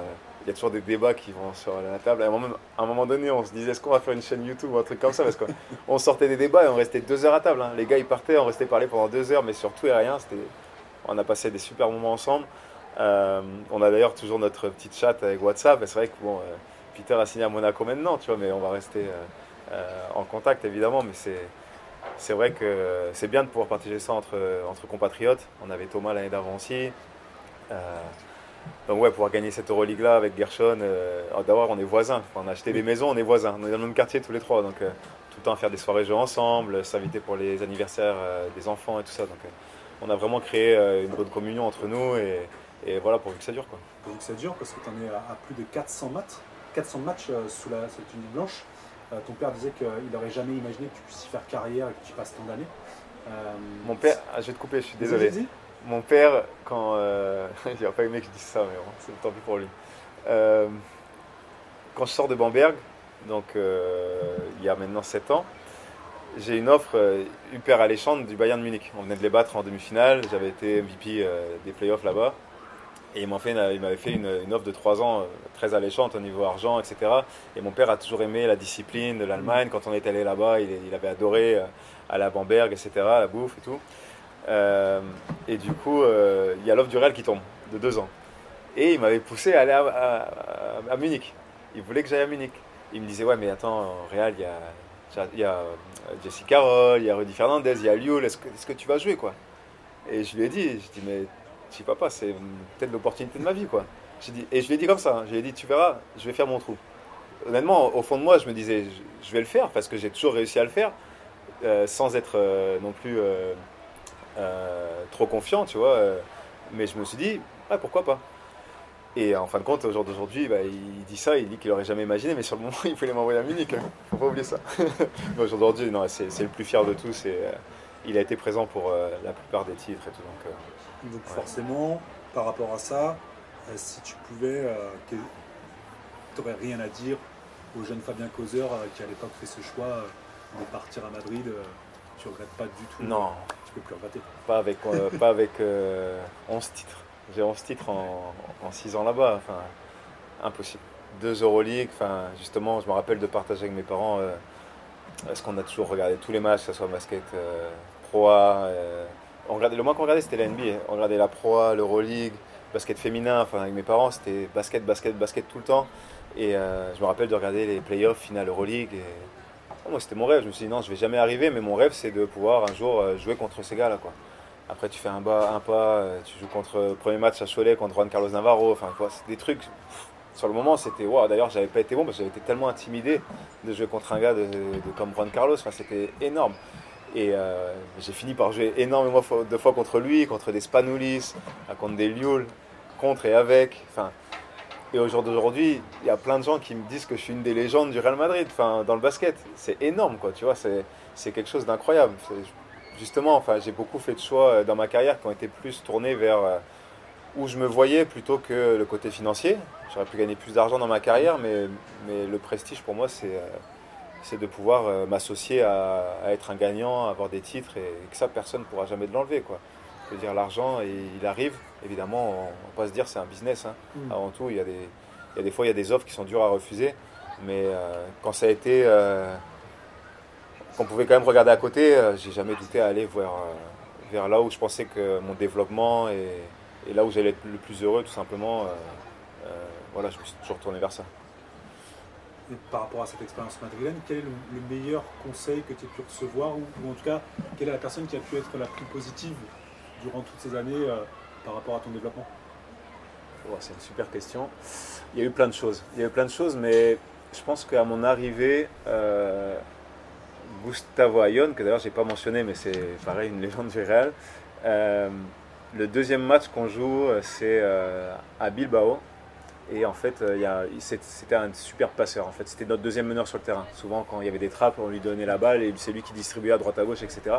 Speaker 2: il y a toujours des débats qui vont sur la table. À un moment, donné, on se disait est-ce qu'on va faire une chaîne YouTube ou un truc comme ça? Parce qu'on sortait des débats et on restait deux heures à table. Hein. Les gars, ils partaient, on restait parler pendant deux heures, mais sur tout et rien. On a passé des super moments ensemble. Euh, on a d'ailleurs toujours notre petite chat avec WhatsApp. Et c'est vrai que bon, euh, Peter a signé à Monaco maintenant, tu vois, mais on va rester euh, en contact évidemment. Mais c'est. C'est vrai que c'est bien de pouvoir partager ça entre, entre compatriotes. On avait Thomas l'année d'avant aussi. Donc ouais, pouvoir gagner cette Euroleague là avec Gershon, euh, d'abord on est voisins, on a acheté des maisons, on est voisins, on est dans le même quartier tous les trois, donc euh, tout le temps faire des soirées jeux ensemble, s'inviter pour les anniversaires euh, des enfants et tout ça. Donc on a vraiment créé une bonne communion entre nous et, voilà pourvu que ça dure. Quoi.
Speaker 1: Pourvu que ça dure parce que tu en es à, plus de 400 matchs, 400 matchs sous la cette blanche. ton père disait qu'il n'aurait jamais imaginé que tu puisses y faire carrière et que tu passes tant d'années.
Speaker 2: Mon père, ah, je vais te couper, je suis désolé. Mon père, quand. Euh, il a pas aimé que je dise ça, mais c'est tant pis pour lui. Euh, quand je sors de Bamberg, donc euh, il y a maintenant 7 ans, j'ai une offre hyper alléchante du Bayern de Munich. On venait de les battre en demi-finale, j'avais été MVP des playoffs là-bas. Et il m'avait fait une, offre de 3 ans très alléchante au niveau argent, etc. Et mon père a toujours aimé la discipline de l'Allemagne. Quand on est allé là-bas, il, il, avait adoré à Bamberg, etc., la bouffe et tout. Euh, et du coup, euh, il y a l'offre du Real qui tombe, de deux ans. Et il m'avait poussé à aller à, Munich. Il voulait que j'aille à Munich. Il me disait, ouais, mais attends, au Real, il y a, il y a euh, Jesse Carroll, il y a Rudy Fernandez, il y a Lioul, est-ce que, est que, tu vas jouer, quoi? Et je lui ai dit, je dis, mais je sais pas, c'est peut-être l'opportunité de ma vie, quoi. Et je lui ai dit comme ça, hein. je lui ai dit, tu verras, je vais faire mon trou. Honnêtement, au fond de moi, je me disais, je, vais le faire, parce que j'ai toujours réussi à le faire, sans être non plus euh, trop confiant, tu vois. Euh, mais je me suis dit, ah, pourquoi pas et en fin de compte, au jour d'aujourd'hui, bah, il dit ça, il dit qu'il aurait jamais imaginé, mais sur le moment, il voulait m'envoyer à Munich. Hein. Faut pas oublier ça. mais aujourd'hui, non, c'est, le plus fier de tous. Et, euh, il a été présent pour la plupart des titres et tout.
Speaker 1: Donc, donc forcément, par rapport à ça, si tu pouvais, tu n'aurais rien à dire au jeune Fabien Causeur qui à l'époque fait ce choix de partir à Madrid. tu regrettes pas du tout
Speaker 2: Non, pas avec, euh, pas avec 11 euh, titres. J'ai 11 titres en, en 6 ans là-bas. Enfin, impossible. Deux Euroleague, enfin, justement, je me rappelle de partager avec mes parents. Euh, parce qu'on a toujours regardé tous les matchs, que ce soit basket Pro A. le moins qu'on regardait, c'était la NBA. On regardait la Pro A, l'Euroleague, basket féminin. Enfin, avec mes parents, c'était basket, basket, basket tout le temps. Et je me rappelle de regarder les playoffs, finale Euroleague. Moi, c'était mon rêve. Je me suis dit, non, je vais jamais arriver, mais mon rêve, c'est de pouvoir un jour euh, jouer contre ces gars-là. Quoi. Après, tu fais un, bas, un pas, euh, tu joues contre le premier match à Cholet contre Juan Carlos Navarro. Enfin, quoi, des trucs. sur le moment, c'était waouh. D'ailleurs, j'avais pas été bon parce que j'avais été tellement intimidé de jouer contre un gars de, comme Juan Carlos. Enfin, c'était énorme. Et euh, j'ai fini par jouer énormément de fois contre lui, contre des Spanoulis, contre des Lioul, contre et avec. Enfin, et au jour d'aujourd'hui, il y a plein de gens qui me disent que je suis une des légendes du Real Madrid, enfin, dans le basket. C'est énorme, quoi, tu vois, c'est quelque chose d'incroyable. Justement, enfin, j'ai beaucoup fait de choix euh, dans ma carrière qui ont été plus tournés vers euh, où je me voyais plutôt que le côté financier. J'aurais pu gagner plus d'argent dans ma carrière, mais, mais le prestige pour moi, c'est euh, de pouvoir m'associer à, à, être un gagnant, avoir des titres, et, que ça, personne ne pourra jamais de l'enlever, quoi veux dire, l'argent, il arrive. Évidemment, on ne va pas se dire c'est un business. Hein. Mm. Avant tout, il y, a des, il y a des fois, il y a des offres qui sont dures à refuser. Mais quand ça a été. qu'on pouvait quand même regarder à côté, j'ai jamais douté à aller vers, vers là où je pensais que mon développement et, et là où j'allais être le plus heureux, tout simplement. voilà, je me suis toujours tourné vers ça
Speaker 1: par rapport à cette expérience madrilène, quel est le, meilleur conseil que tu as pu recevoir ou, en tout cas, quelle est la personne qui a pu être la plus positive durant toutes ces années euh, par rapport à ton développement
Speaker 2: C'est une super question. Il y a eu plein de choses. Il y a eu plein de choses, mais je pense qu'à mon arrivée, euh, Gustavo Ayon, que d'ailleurs je n'ai pas mentionné, mais c'est pareil, une légende du Real, euh, le deuxième match qu'on joue, c'est à Bilbao. Et en fait, euh, c'était un super passeur. En fait, c'était notre deuxième meneur sur le terrain. Souvent, quand il y avait des trappes, on lui donnait la balle et c'est lui qui distribuait à droite à gauche, etc.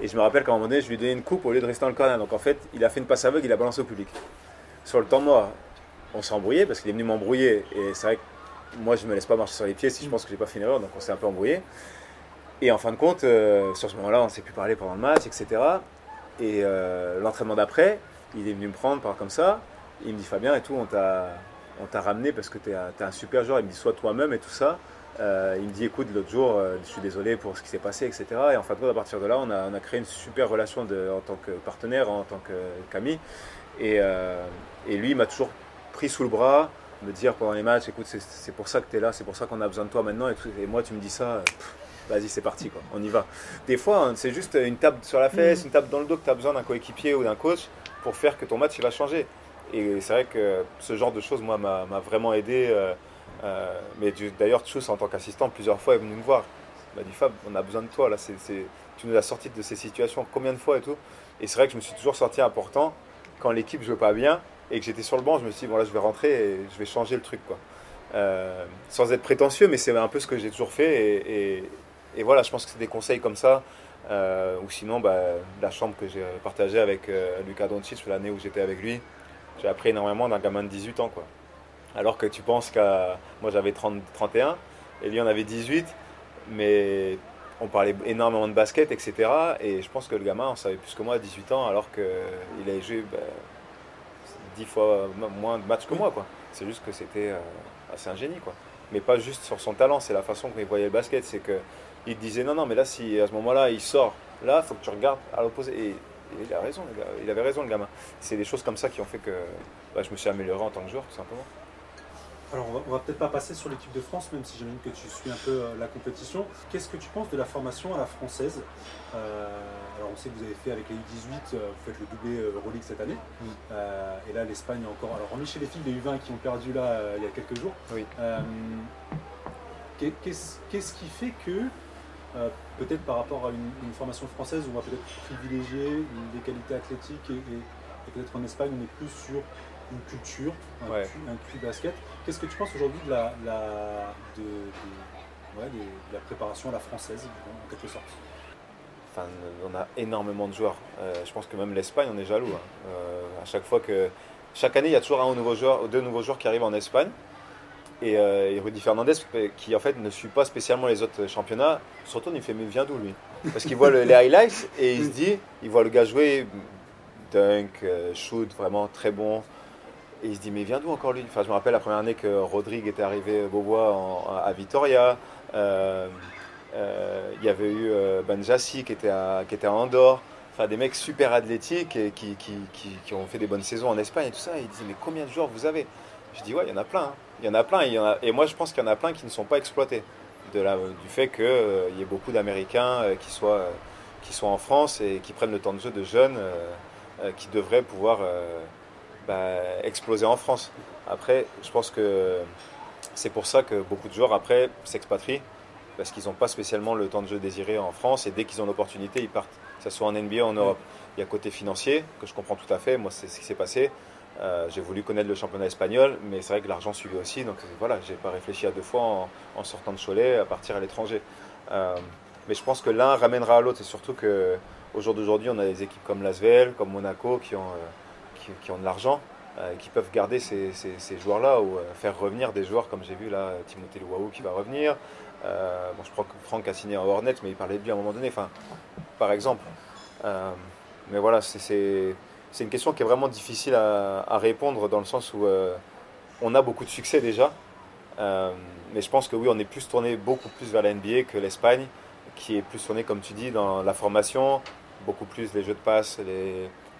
Speaker 2: Et je me rappelle qu'à un moment donné, je lui donnais une coupe au lieu de rester dans le corner. Donc en fait, il a fait une passe aveugle, il a balancé au public. Sur le temps mort, on s'est embrouillé parce qu'il est venu m'embrouiller. Et c'est vrai que moi, je me laisse pas marcher sur les pieds si je pense que j'ai pas fait une erreur. Donc on s'est un peu embrouillé. Et en fin de compte, euh, sur ce moment-là, on ne s'est plus parlé pendant le match, etc. Et euh, l'entraînement d'après, il est venu me prendre par comme ça. Il me dit Fabien et tout, on t'a on t'a ramené parce que tu es, un super joueur. Il me dit soit toi-même et tout ça. Euh, il me dit écoute, l'autre jour, euh, je suis désolé pour ce qui s'est passé, etc. Et en fin de compte, à partir de là, on a, créé une super relation en tant que partenaire, en tant que Camille. Euh, et, lui, il m'a toujours pris sous le bras, me dire pendant les matchs écoute, c'est pour ça que tu es là, c'est pour ça qu'on a besoin de toi maintenant. Et, moi, tu me dis ça. Vas-y, c'est parti, quoi. on y va. Des fois, hein, c'est juste une tape sur la fesse, mm. une tape dans le dos que tu as besoin d'un coéquipier ou d'un coach pour faire que ton match il va changer. Et c'est vrai que ce genre de choses, moi, m'a vraiment aidé. Euh, euh, mais d'ailleurs, Tchous, en tant qu'assistant, plusieurs fois est venu me voir. Il m'a dit Fab, on a besoin de toi, là, tu nous as sorti de ces situations combien de fois et tout. Et c'est vrai que je me suis toujours sorti important quand l'équipe jouait pas bien et que j'étais sur le banc, je me suis dit, bon là, je vais rentrer et je vais changer le truc, quoi. Euh, sans être prétentieux, mais c'est un peu ce que j'ai toujours fait. Et, voilà, je pense que c'est des conseils comme ça. ou sinon, bah, la chambre que j'ai partagée avec Lucas Doncic l'année où j'étais avec lui, j'ai appris énormément d'un gamin de 18 ans. Quoi. Alors que tu penses qu'à. Moi j'avais 30, 31 et lui en avait 18, mais on parlait énormément de basket, etc. Et je pense que le gamin en savait plus que moi à 18 ans, alors qu'il avait joué 10 ben, fois moins de matchs que moi. Quoi. C'est juste que c'était euh, assez un génie. Quoi. Mais pas juste sur son talent, c'est la façon qu'il voyait le basket. C'est qu'il disait non, non, mais là, si à ce moment-là il sort, là, il faut que tu regardes à l'opposé il a raison, il avait raison le gamin. C'est des choses comme ça qui ont fait que bah, je me suis amélioré en tant que joueur, tout simplement.
Speaker 1: Alors on va, va peut-être pas passer sur l'équipe de France, même si j'imagine que tu suis un peu euh, la compétition. Qu'est-ce que tu penses de la formation à la française? Euh, Alors on sait que vous avez fait avec les U18, euh, vous faites le doublé Euroleague cette année. Mm. et là l'Espagne encore. Alors remis chez les filles des U20 qui ont perdu là il y a quelques jours.
Speaker 2: Oui.
Speaker 1: Qu'est-ce qui fait que euh, peut-être par rapport à une, formation française où on va peut-être privilégier des qualités athlétiques et, peut-être en Espagne on est plus sur une culture, un, ouais. basket. Qu'est-ce que tu penses aujourd'hui de la, de, la préparation à la française, en quelque sorte?
Speaker 2: Enfin, on a énormément de joueurs. Euh, je pense que même l'Espagne, on est jaloux. Hein. Euh, à chaque fois que chaque année, il y a toujours un nouveau joueur, deux nouveaux joueurs qui arrivent en Espagne. Euh, et, Rudy Fernandez, qui en fait ne suit pas spécialement les autres championnats, surtout il fait mais vient d'où lui? Parce qu'il voit les highlights et il se dit, il voit le gars jouer, dunk, euh, shoot, vraiment très bon. Et il se dit mais vient d'où encore lui? Enfin je me rappelle la première année que Rodrigue était arrivé Beaubois à Vitoria. Euh, il y avait eu Banjassi qui était à, qui était à Andorre. Enfin des mecs super athlétiques qui, qui, qui, ont fait des bonnes saisons en Espagne et tout ça. Il dit mais combien de joueurs vous avez? Je dis ouais il y en a plein. Hein. Il y en a plein, et, moi je pense qu'il y en a plein qui ne sont pas exploités. Du fait qu'il euh, y ait beaucoup d'Américains euh, qui, soient, euh, qui en France et qui prennent le temps de jeu de jeunes qui devraient pouvoir bah, exploser en France. Après, je pense que c'est pour ça que beaucoup de joueurs après s'expatrient parce qu'ils n'ont pas spécialement le temps de jeu désiré en France et dès qu'ils ont l'opportunité, ils partent, que ce soit en NBA ou en Europe. Il y a côté financier, que je comprends tout à fait, moi c'est ce qui s'est passé. Euh, j'ai voulu connaître le championnat espagnol, mais c'est vrai que l'argent suivait aussi, donc voilà, j'ai pas réfléchi à deux fois en, sortant de Cholet à partir à l'étranger. Euh, mais je pense que l'un ramènera à l'autre, et surtout qu'au jour d'aujourd'hui, on a des équipes comme Lasvel, comme Monaco, qui ont, euh, qui, ont de l'argent, qui peuvent garder ces, joueurs-là, ou faire revenir des joueurs comme j'ai vu là, Timothée Louaou qui va revenir. bon, je crois que Franck a signé en Hornet, mais il parlait de lui à un moment donné, enfin, par exemple. mais voilà, c'est c'est une question qui est vraiment difficile à, répondre dans le sens où euh, on a beaucoup de succès déjà. Euh, mais je pense que oui, on est plus tourné beaucoup plus vers la NBA que l'Espagne, qui est plus tourné, comme tu dis, dans la formation, beaucoup plus les jeux de passe,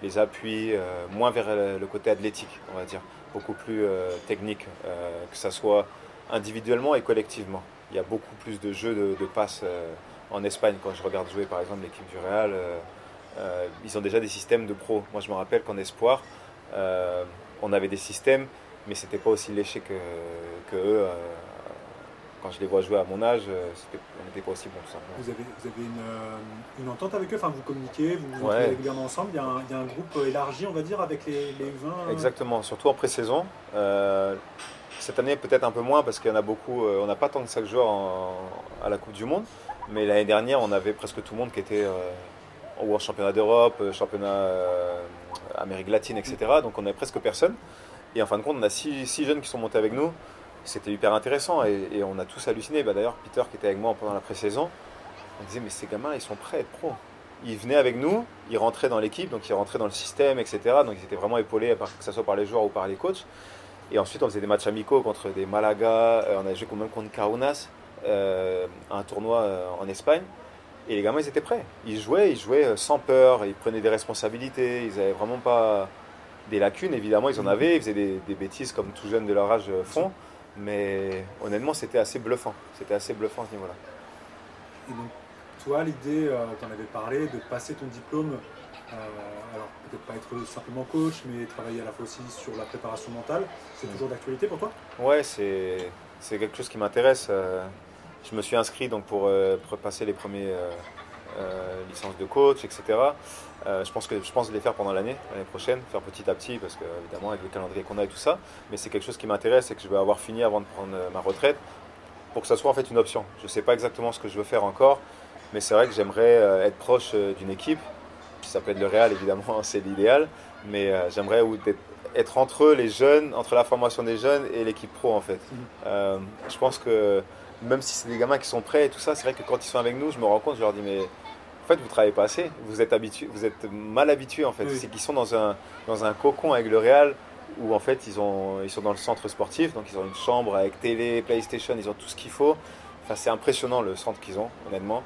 Speaker 2: les, appuis, euh, moins vers le côté athlétique, on va dire, beaucoup plus technique, que ce soit individuellement et collectivement. Il y a beaucoup plus de jeux de, de passes en Espagne. Quand je regarde jouer par exemple l'équipe du Real, ils ont déjà des systèmes de pro. Moi je me rappelle qu'en Espoir, on avait des systèmes, mais c'était pas aussi léché que, que eux quand je les vois jouer à mon âge, euh, on n'était pas aussi bon tout
Speaker 1: Vous avez, vous avez une, euh, une, entente avec eux, enfin vous communiquez, vous vous ouais. régulièrement ensemble, il y, a un, il y, a un, groupe euh, élargi on va dire avec les, les 20
Speaker 2: Exactement, surtout en pré-saison. cette année peut-être un peu moins parce qu'il y en a beaucoup, on n'a pas tant que ça de joueurs à la Coupe du Monde, mais l'année dernière on avait presque tout le monde qui était ou en championnat d'Europe, championnat Amérique latine, etc. Donc on avait presque personne. Et en fin de compte on a six, jeunes qui sont montés avec nous c'était hyper intéressant et, on a tous halluciné. Bah, D'ailleurs, Peter qui était avec moi pendant la pré-saison, on disait mais ces gamins ils sont prêts à être pros. Ils venaient avec nous, ils rentraient dans l'équipe, donc ils rentraient dans le système, etc. Donc ils étaient vraiment épaulés, que ce soit par les joueurs ou par les coachs. Et ensuite, on faisait des matchs amicaux contre des Malaga, euh, on a joué même contre Kaunas, euh, un tournoi euh, en Espagne. Et les gamins, ils étaient prêts. Ils jouaient, ils jouaient sans peur, ils prenaient des responsabilités, ils n'avaient vraiment pas des lacunes, évidemment, ils en avaient, ils faisaient des, des bêtises comme tout jeunes de leur âge font. Mais honnêtement, c'était assez bluffant. C'était assez bluffant à ce niveau-là.
Speaker 1: Et donc, toi, l'idée, euh, tu en avais parlé, de passer ton diplôme, euh, alors peut-être pas être simplement coach, mais travailler à la fois aussi sur la préparation mentale, c'est mm. toujours d'actualité pour toi?
Speaker 2: Ouais, c'est quelque chose qui m'intéresse. Euh, je me suis inscrit donc pour, pour passer les premiers licences de coach, etc. Euh, je pense que je pense les faire pendant l'année, l'année prochaine, faire petit à petit, parce que évidemment avec le calendrier qu'on a et tout ça, mais c'est quelque chose qui m'intéresse et que je vais avoir fini avant de prendre euh, ma retraite, pour que ça soit en fait une option. Je ne sais pas exactement ce que je veux faire encore, mais c'est vrai que j'aimerais euh, être proche d'une équipe. Ça peut être le Real évidemment, c'est l'idéal, mais j'aimerais être entre eux, les jeunes, entre la formation des jeunes et l'équipe pro en fait. Mhm. je pense que même si c'est des gamins qui sont prêts et tout ça, c'est vrai que quand ils sont avec nous, je me rends compte, je leur dis mais en fait, vous travaillez pas assez. Vous êtes habitué, vous êtes mal habitué en fait. C'est qu'ils sont dans un dans un cocon avec le Real où en fait ils ont ils sont dans le centre sportif, donc ils ont une chambre avec télé, PlayStation, ils ont tout ce qu'il faut. Enfin, c'est impressionnant le centre qu'ils ont, honnêtement.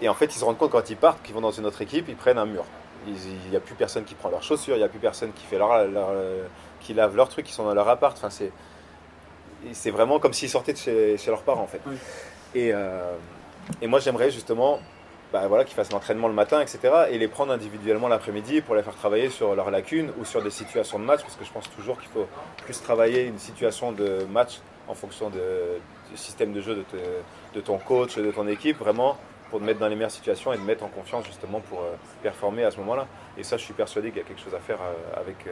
Speaker 2: Et en fait, ils se rendent compte quand ils partent qu'ils vont dans une autre équipe, ils prennent un mur. Il n'y a plus personne qui prend leurs chaussures, il n'y a plus personne qui fait leur, qui lave leurs trucs, qui sont dans leur appart. Enfin, c'est c'est vraiment comme s'ils sortaient de chez, chez, leurs parents en fait. Et, euh, et moi, j'aimerais justement bah, voilà, qu'ils fassent l'entraînement le matin, etc. Et les prendre individuellement l'après-midi pour les faire travailler sur leurs lacunes ou sur des situations de match, parce que je pense toujours qu'il faut plus travailler une situation de match en fonction de, du système de jeu de, de, ton coach, de ton équipe, vraiment pour te mettre dans les meilleures situations et te mettre en confiance justement pour euh, performer à ce moment-là. Et ça, je suis persuadé qu'il y a quelque chose à faire euh, avec,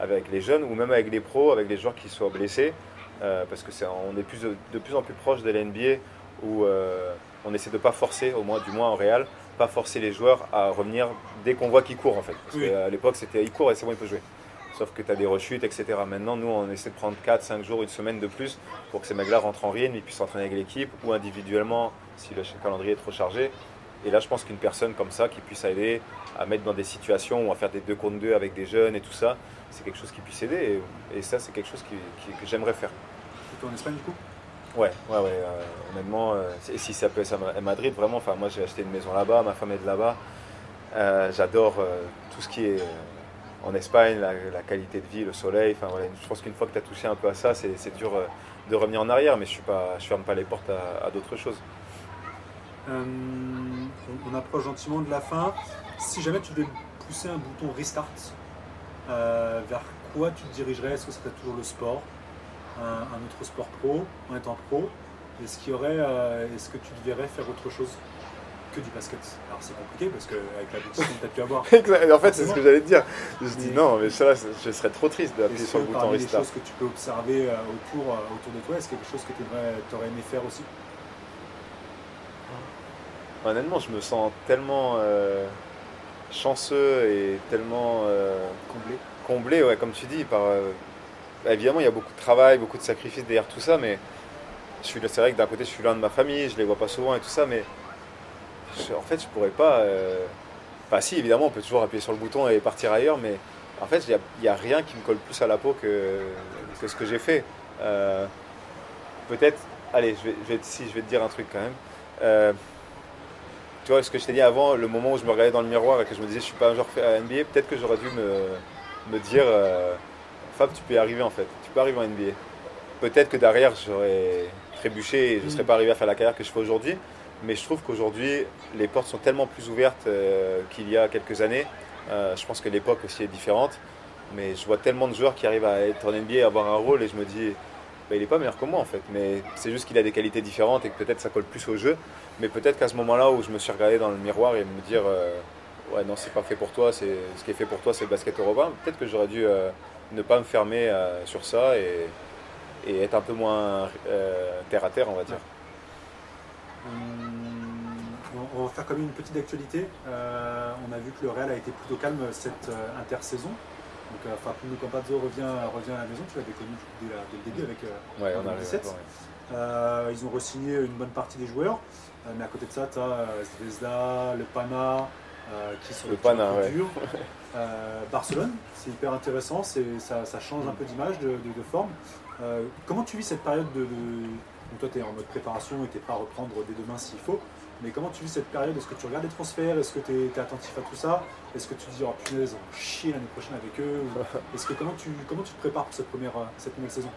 Speaker 2: avec les jeunes ou même avec les pros, avec les joueurs qui soient blessés, parce que est, on est plus, de plus en plus proche de l'NBA où on essaie de pas forcer, au moins du moins en réel, pas forcer les joueurs à revenir dès qu'on voit qu'ils courent en fait. Parce qu'à l'époque c'était il court et c'est bon il peut jouer. Sauf que tu as des rechutes, etc. Maintenant, nous, on essaie de prendre 4, 5 jours, une semaine de plus pour que ces mecs-là rentrent en rythme, ils puissent s'entraîner avec l'équipe ou individuellement si le calendrier est trop chargé. Et là, je pense qu'une personne comme ça qui puisse aider à mettre dans des situations ou à faire des deux contre deux avec des jeunes et tout ça, c'est quelque chose qui puisse aider. Et, ça, c'est quelque chose que j'aimerais faire.
Speaker 1: En Espagne du coup?
Speaker 2: Ouais, ouais, ouais. Euh, honnêtement, euh, si ça peut être à Madrid, vraiment, enfin, moi j'ai acheté une maison là-bas, ma femme est de là-bas. Euh, j'adore tout ce qui est en Espagne, la, qualité de vie, le soleil. Enfin, je pense qu'une fois que tu as touché un peu à ça, c'est dur de revenir en arrière, mais je ne pas, je ferme pas les portes à, d'autres choses.
Speaker 1: on, approche gentiment de la fin. Si jamais tu devais pousser un bouton restart, vers quoi tu te dirigerais? Est-ce que ce serait toujours le sport? Un, autre sport pro en étant pro Est-ce qu'il y aurait, euh, est-ce que tu devrais faire autre chose que du basket? Alors c'est compliqué parce qu'avec la boutique tu as pu avoir.
Speaker 2: en fait, c'est ce que j'allais te dire. Je me dis non, mais ça, je serais trop triste d'appuyer sur le bouton
Speaker 1: restart. les choses que tu peux observer euh, autour, euh, autour de toi, est-ce quelque chose que tu aurais aimé faire aussi?
Speaker 2: Honnêtement, je me sens tellement chanceux et tellement
Speaker 1: comblé.
Speaker 2: Comblé, ouais, comme tu dis, par évidemment, il y a beaucoup de travail, beaucoup de sacrifices derrière tout ça, mais c'est vrai que d'un côté, je suis loin de ma famille, je les vois pas souvent et tout ça, mais en fait, je pourrais pas. Euh... Enfin, si, évidemment, on peut toujours appuyer sur le bouton et partir ailleurs, mais en fait, il n'y a, rien qui me colle plus à la peau que, ce que j'ai fait. Euh, peut-être allez, je vais, si, je vais te dire un truc quand même. Euh, tu vois, ce que je t'ai dit avant, le moment où je me regardais dans le miroir et que je me disais je suis pas un joueur NBA, peut-être que j'aurais dû me, me dire euh, Tu peux y arriver en fait, tu peux arriver en NBA. Peut-être que derrière j'aurais trébuché et je ne serais pas arrivé à faire la carrière que je fais aujourd'hui, mais je trouve qu'aujourd'hui les portes sont tellement plus ouvertes euh, qu'il y a quelques années. je pense que l'époque aussi est différente, mais je vois tellement de joueurs qui arrivent à être en NBA, à avoir un rôle et je me dis bah, il n'est pas meilleur que moi en fait. Mais c'est juste qu'il a des qualités différentes et que peut-être ça colle plus au jeu. Mais peut-être qu'à ce moment-là où je me suis regardé dans le miroir et me dire euh, ouais non c'est pas fait pour toi, ce qui est fait pour toi c'est le basket européen. Peut-être que j'aurais dû euh, ne pas me fermer euh, sur ça et, être un peu moins terre à terre on va dire.
Speaker 1: Hum, on va faire comme une petite actualité. on a vu que le Real a été plutôt calme cette intersaison. Donc euh, Facundo Campazzo revient, revient à la maison, tu l'avais connu dès, le début avec
Speaker 2: euh, ouais, 2017.
Speaker 1: Euh, ils ont re-signé une bonne partie des joueurs, mais à côté de ça, tu as Zvezda, le Pana, qui sont
Speaker 2: le Pana, ouais. dur.
Speaker 1: Barcelone, c'est hyper intéressant, ça, ça, change un peu d'image, de, forme. comment tu vis cette période de, toi, tu es en mode préparation et tu n'es pas à reprendre dès demain s'il faut. Mais comment tu vis cette période? Est-ce que tu regardes les transferts? Est-ce que tu es, attentif à tout ça? Est-ce que tu te dis, oh punaise, on chier l'année prochaine avec eux? Est-ce que comment tu, comment tu te prépares pour cette première, cette nouvelle saison?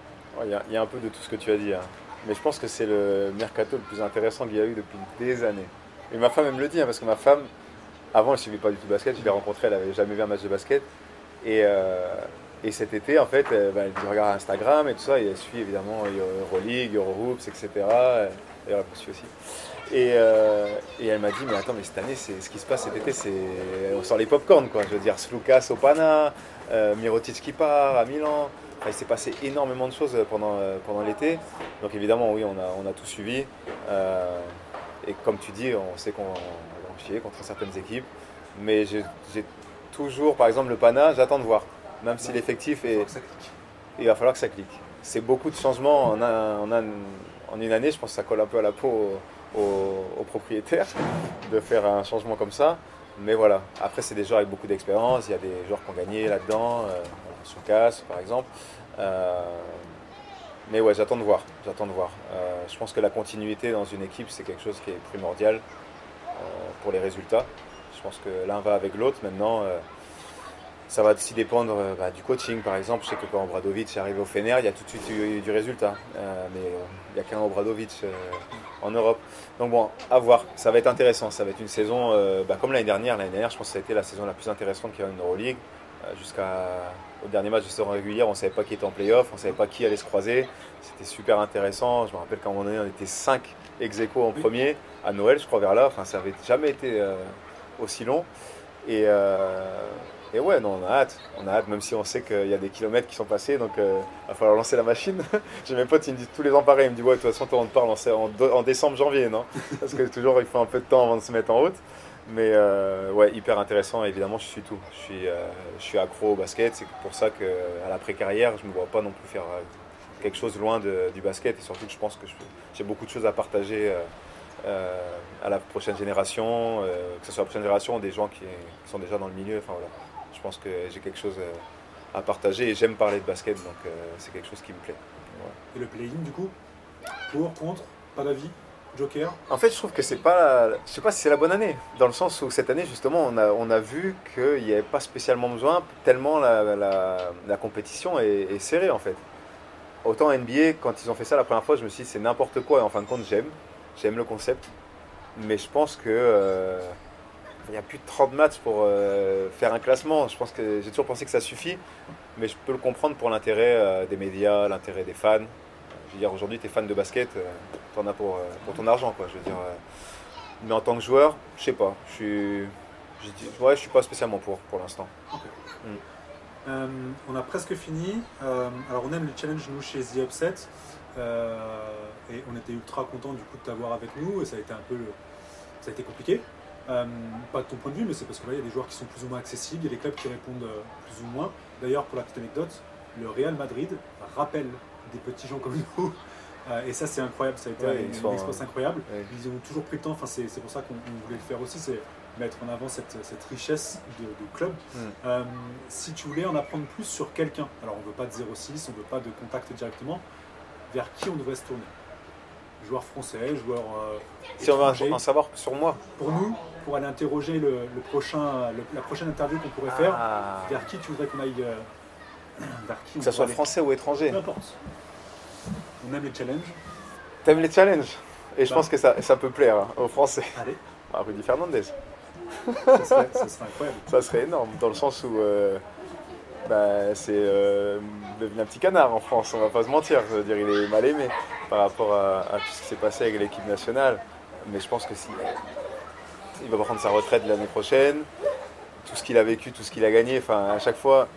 Speaker 2: Il y, a un peu de tout ce que tu as dit. Hein. Mais je pense que c'est le mercato le plus intéressant qu'il y a eu depuis des années. Et ma femme, elle me le dit, hein, parce que ma femme, avant, elle ne suivait pas du tout le basket. Je l'ai rencontrée, elle n'avait jamais vu un match de basket. Et, euh, et cet été, en fait, bah, elle regarde Instagram et tout ça, et elle suit évidemment Euroleague, Eurohoops, etc. D'ailleurs, elle me suit aussi. Euh, et, elle m'a dit, mais attends, mais cette année, c'est, ce qui se passe cet été, c'est on sort les popcorn, quoi. Je veux dire, Slukas au Pana, euh, Mirotic qui part à Milan. il s'est passé énormément de choses pendant, euh, pendant l'été. Donc évidemment, oui, on a, on a tout suivi. et comme tu dis, on sait qu'on contre certaines équipes. Mais j'ai, toujours, par exemple, le Pana, j'attends de voir. Même si l'effectif est... Il va falloir que ça clique. C'est beaucoup de changements en, en, en, une année. Je pense que ça colle un peu à la peau aux, propriétaires de faire un changement comme ça. Mais voilà, après c'est des joueurs avec beaucoup d'expérience, il y a des joueurs qui ont gagné là-dedans, euh, casse par exemple. Euh, mais ouais, j'attends de voir, j'attends de voir. Euh, je pense que la continuité dans une équipe c'est quelque chose qui est primordial pour les résultats. Je pense que l'un va avec l'autre. Maintenant, ça va aussi dépendre euh, bah, du coaching, par exemple. Je sais que quand Obradovic est arrivé au Fener, il y a tout de suite eu du résultat. Euh, mais euh, il n'y a qu'un Obradovic en Europe. Donc bon, à voir. Ça va être intéressant. Ça va être une saison bah, comme l'année dernière. L'année dernière, je pense que ça a été la saison la plus intéressante qu'il y a en Euroleague. Jusqu'au dernier match de saison régulière, on ne savait pas qui était en playoff, on ne savait pas qui allait se croiser. C'était super intéressant. Je me rappelle qu'à un moment donné, on était 5 ex en premier, à Noël, je crois, vers là. Enfin, ça n'avait jamais été aussi long. Et, et ouais, non, on a hâte. On a hâte, même si on sait qu'il y a des kilomètres qui sont passés, donc il euh, va falloir lancer la machine. J'ai mes potes, ils me disent tous les ans pareil. Ils me disent, ouais, de toute façon, toi, on te parle en, en, décembre, janvier, non? Parce que toujours, il faut un peu de temps avant de se mettre en route. Mais euh, ouais, hyper intéressant. Évidemment, je suis tout. Je suis, euh, je suis accro au basket. C'est pour ça qu'à l'après-carrière, je ne me vois pas non plus faire quelque chose loin du basket. Et surtout que je pense que j'ai beaucoup de choses à partager. à la prochaine génération, que ce soit la prochaine génération ou des gens qui, qui, sont déjà dans le milieu. Enfin, voilà je pense que j'ai quelque chose euh, à partager et j'aime parler de basket, donc euh, c'est quelque chose qui me plaît.
Speaker 1: Et le play-in du coup? Pour, contre, pas d'avis? Joker?
Speaker 2: En fait, je trouve que c'est pas, je sais pas si c'est la bonne année, dans le sens où cette année justement, on a, on a vu qu'il n'y avait pas spécialement besoin, tellement la, la, compétition est, serrée en fait. Autant NBA, quand ils ont fait ça la première fois, je me suis dit c'est n'importe quoi et en fin de compte j'aime, j'aime le concept, mais je pense que euh, il y a plus de 30 matchs pour euh, faire un classement. Je pense que j'ai toujours pensé que ça suffit, mais je peux le comprendre pour l'intérêt euh, des médias, l'intérêt des fans. Je veux dire, aujourd'hui, tu es fan de basket, euh, tu en as pour, pour, ton argent, quoi. Je veux dire, mais en tant que joueur, je sais pas. Je suis, je, ouais, je suis pas spécialement pour pour l'instant.
Speaker 1: Mm. On a presque fini. alors, on aime les challenges, nous, chez The Upset. et on était ultra content du coup de t'avoir avec nous. Et ça a été un peu. Ça a été compliqué. Euh, pas de ton point de vue, mais c'est parce qu'il y a des joueurs qui sont plus ou moins accessibles, il y a des clubs qui répondent euh, plus ou moins. D'ailleurs, pour la petite anecdote, le Real Madrid rappelle des petits gens comme nous. Euh, et ça, c'est incroyable, ça a été une, expérience incroyable. Ils ont toujours pris le temps, enfin, c'est pour ça qu'on voulait le faire aussi, c'est mettre en avant cette, cette richesse de, club. Hmm. si tu voulais en apprendre plus sur quelqu'un, alors on ne veut pas de 06, on ne veut pas de contact directement, vers qui on devrait se tourner? Joueur français, joueur. Euh,
Speaker 2: si on veut en savoir sur moi.
Speaker 1: Pour nous, pour aller interroger le, prochain, la prochaine interview qu'on pourrait faire, ah. vers qui tu voudrais qu'on aille euh,
Speaker 2: vers qui Que ce soit français ou étranger.
Speaker 1: Peu importe. On aime les challenges.
Speaker 2: T'aimes les challenges? Et je bah. pense que ça, ça peut plaire hein, aux Français.
Speaker 1: Allez.
Speaker 2: Bah, Rudy Fernandez.
Speaker 1: Ça, serait, incroyable.
Speaker 2: Ça serait énorme, dans le sens où euh, bah, c'est euh, devenu un petit canard en France, on va pas se mentir. Je veux dire, il est mal aimé par rapport à, tout ce qui s'est passé avec l'équipe nationale. Mais je pense que si il va prendre sa retraite l'année prochaine, tout ce qu'il a vécu, tout ce qu'il a gagné, enfin à chaque fois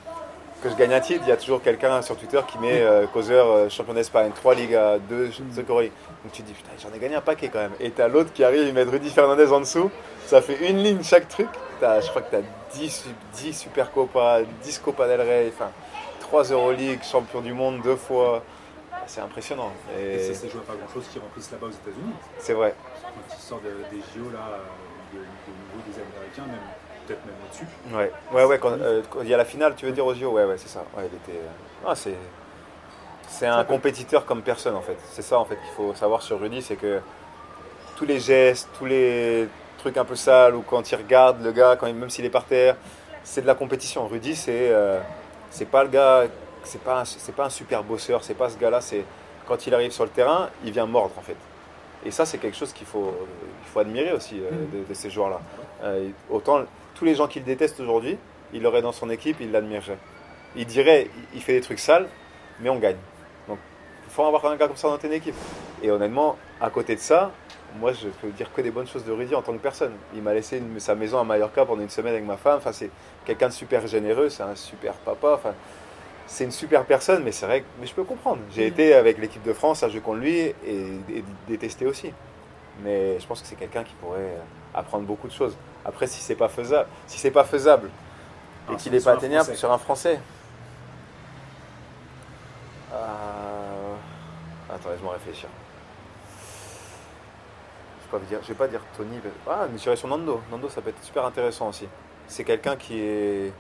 Speaker 2: que je gagne un titre, il y a toujours quelqu'un sur Twitter qui met euh, causeur euh, champion d'Espagne, 3 Liga, 2 de Corée. Donc tu te dis putain j'en ai gagné un paquet quand même. Et t'as l'autre qui arrive, il met Rudy Fernandez en dessous, ça fait une ligne chaque truc. je crois que tu as 10, 10 Super Copa, 10 Copa del Rey, enfin 3 Euroleague, champion du monde deux fois. C'est impressionnant.
Speaker 1: Et, ça s'est joué à pas grand chose qui remplissent là-bas aux États-Unis.
Speaker 2: C'est vrai.
Speaker 1: Quand ils sortent des JO là, de, niveau des Américains, même peut-être même au-dessus.
Speaker 2: Ouais, ouais, ouais. Euh, quand, il y a la finale, tu veux dire aux JO, ouais, ouais, c'est ça. Ouais, il était. Ah, c'est. C'est un compétiteur comme personne en fait. C'est ça en fait qu'il faut savoir sur Rudy, c'est que tous les gestes, tous les trucs un peu sales ou quand il regarde le gars, quand même s'il est par terre, c'est de la compétition. Rudy, c'est euh, c'est pas le gars, c'est pas c'est pas un super bosseur, c'est pas ce gars-là. C'est quand il arrive sur le terrain, il vient mordre en fait. Et ça, c'est quelque chose qu'il faut, il faut admirer aussi euh, mm. de, ces joueurs-là. Euh, autant tous les gens qu'il déteste aujourd'hui, il l'aurait dans son équipe, il l'admirerait. Il dirait, il fait des trucs sales, mais on gagne. Donc, il faut avoir un gars comme ça dans ton équipe. Et honnêtement, à côté de ça, moi, je peux dire que des bonnes choses de Rudy en tant que personne. Il m'a laissé sa maison à Mallorca pendant une semaine avec ma femme. Enfin, c'est quelqu'un de super généreux, c'est un super papa. Enfin, c'est une super personne, mais c'est vrai que mais je peux comprendre. J'ai mm. été avec l'équipe de France à jouer contre lui et, et détester aussi. Mais je pense que c'est quelqu'un qui pourrait apprendre beaucoup de choses. Après, si c'est pas faisable, si c'est pas faisable et ah, qu'il n'est pas atteignable sur un Français. Euh... Attends, laisse-moi réfléchir. Je ne vais, pas dire Tony. Ah, mais j'irai sur Nando. Nando, ça peut être super intéressant aussi. C'est quelqu'un qui est,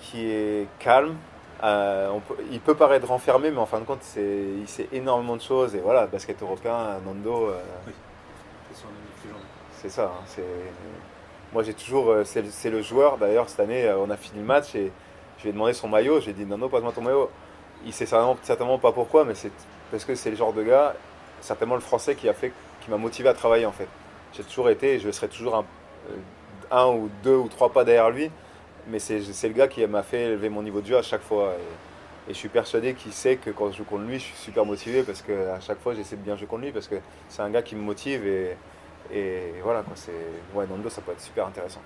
Speaker 2: qui est calme, euh, il peut paraître renfermé, mais en fin de compte, il sait énormément de choses. Et voilà, basket européen, Nando. Euh, c'est ça. Hein, moi, j'ai toujours. Euh, c'est le joueur. D'ailleurs, cette année, on a fini le match et je lui ai demandé son maillot. J'ai dit Nando, passe-moi ton maillot. Il sait certainement, certainement pas pourquoi, mais c'est parce que c'est le genre de gars, certainement le français qui a fait, qui m'a motivé à travailler en fait. J'ai toujours été je serai toujours un, un ou deux ou trois pas derrière lui mais c'est le gars qui m'a fait élever mon niveau de jeu à chaque fois. Et, je suis persuadé qu'il sait que quand je joue contre lui, je suis super motivé parce qu'à chaque fois, j'essaie de bien jouer contre lui parce que c'est un gars qui me motive. Et, et voilà, quoi, ouais, Nando, ça peut être super intéressant.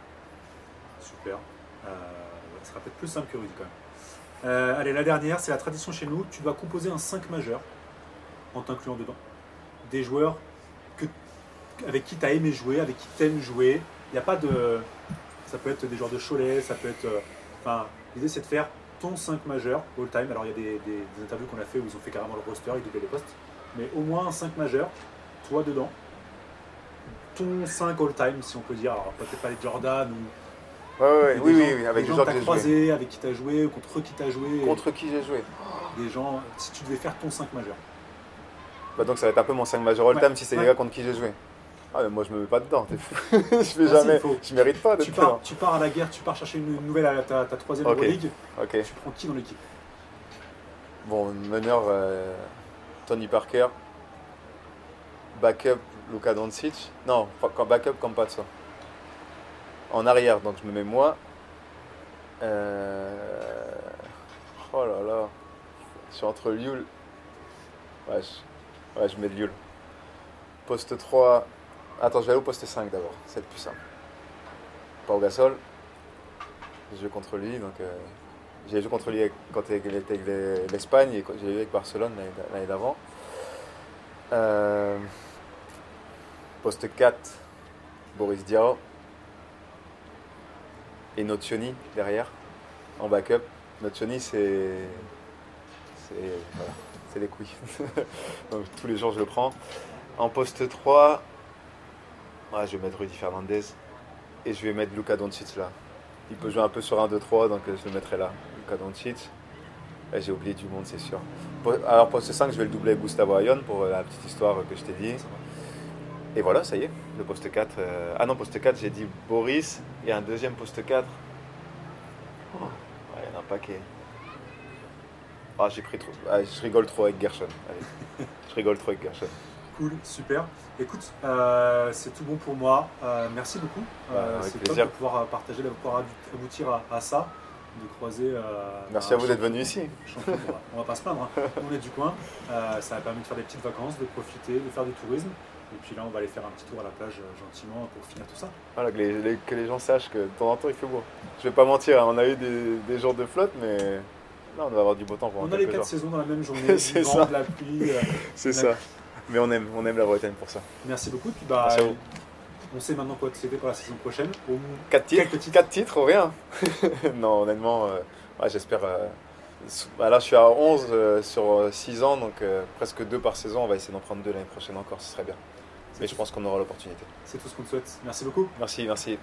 Speaker 1: Super. Euh, ça sera peut-être plus simple que Rudy quand même. Euh, allez, la dernière, c'est la tradition chez nous. Tu dois composer un 5 majeur en t'incluant dedans. Des joueurs avec qui tu as aimé jouer, avec qui tu aimes jouer. Il n'y a pas de ça peut être des joueurs de Cholet, ça peut être. Euh, enfin, l'idée c'est de faire ton 5 majeur all time. Alors il y a des, interviews qu'on a fait où ils ont fait carrément le roster, ils doublaient les postes. Mais au moins un 5 majeur, toi dedans. Ton 5 all time, si on peut dire. Alors peut-être pas les Jordan ou.
Speaker 2: Ouais, ouais, oui, oui, avec
Speaker 1: des gens, que tu as croisés, avec qui tu as joué, ou contre qui tu as joué.
Speaker 2: Contre qui j'ai joué.
Speaker 1: Des gens, si tu devais faire ton 5 majeur.
Speaker 2: Bah donc ça va être un peu mon 5 majeur all time si c'est les gars contre qui j'ai joué. Ah mais moi je me mets pas dedans, t'es fou. je vais jamais, je mérite pas de
Speaker 1: tu pars, tu pars à la guerre, tu pars chercher une nouvelle à ta, ta troisième okay. ligue.
Speaker 2: Ok.
Speaker 1: Tu prends qui dans l'équipe?
Speaker 2: Bon, meneur euh, Tony Parker, backup Luka Doncic, non, backup Campazzo. En arrière, donc je me mets moi. Euh... Oh là là, je suis entre Liul. Ouais, je, ouais, je mets Liul. Poste 3, Attends, je vais aller au poste 5 d'abord, c'est le plus simple. Pau Gasol, j'ai joué contre lui, donc euh, j'ai joué contre lui quand il était avec l'Espagne et j'ai joué avec Barcelone l'année d'avant. Euh, poste 4, Boris Diao et Nocioni derrière, en backup. Nocioni, c'est. C'est voilà, les couilles. donc tous les jours, je le prends. En poste 3, ah, je vais mettre Rudy Fernandez et je vais mettre Luka Doncic là. Il peut jouer un peu sur 1, 2, 3, donc je le mettrai là. Luka Doncic. J'ai oublié du monde, c'est sûr. Alors, poste 5, je vais le doubler avec Gustavo Ayon pour la petite histoire que je t'ai dit. Et voilà, ça y est, le poste 4. Euh, ah non, poste 4, j'ai dit Boris et un deuxième poste 4. Oh. Ouais, il y en a un paquet. Ah, j'ai pris trop. Ah, je rigole trop avec Gershon. Allez. je rigole trop avec Gershon.
Speaker 1: Cool, super. Écoute, euh, c'est tout bon pour moi. Euh, merci beaucoup.
Speaker 2: Bah,
Speaker 1: c'est top de pouvoir partager, de pouvoir aboutir à, ça, de croiser.
Speaker 2: merci à vous d'être venu ici.
Speaker 1: on va pas se plaindre. Hein. On est du coin. ça a permis de faire des petites vacances, de profiter, de faire du tourisme. Et puis là, on va aller faire un petit tour à la plage euh, gentiment pour finir tout ça.
Speaker 2: Voilà, que les, que les gens sachent que de temps en temps, il fait beau. Je vais pas mentir, hein, on a eu des, des, jours de flotte, mais là, on va avoir du beau temps pour
Speaker 1: On a les quatre saisons dans la même journée, c'est ça. la pluie.
Speaker 2: Euh, c'est ça. Mais on aime, on aime la Bretagne pour ça.
Speaker 1: Merci beaucoup. Puis bah, on sait maintenant quoi c'était pour la saison prochaine. Au
Speaker 2: 4 titres, titres. 4 titres, rien. non, honnêtement, euh, j'espère. Bah, là, je suis à 11 sur 6 ans, donc presque 2 par saison. On va essayer d'en prendre 2 l'année prochaine encore, ce serait bien. Mais je pense qu'on aura l'opportunité.
Speaker 1: C'est tout ce qu'on te souhaite. Merci beaucoup.
Speaker 2: Merci, merci.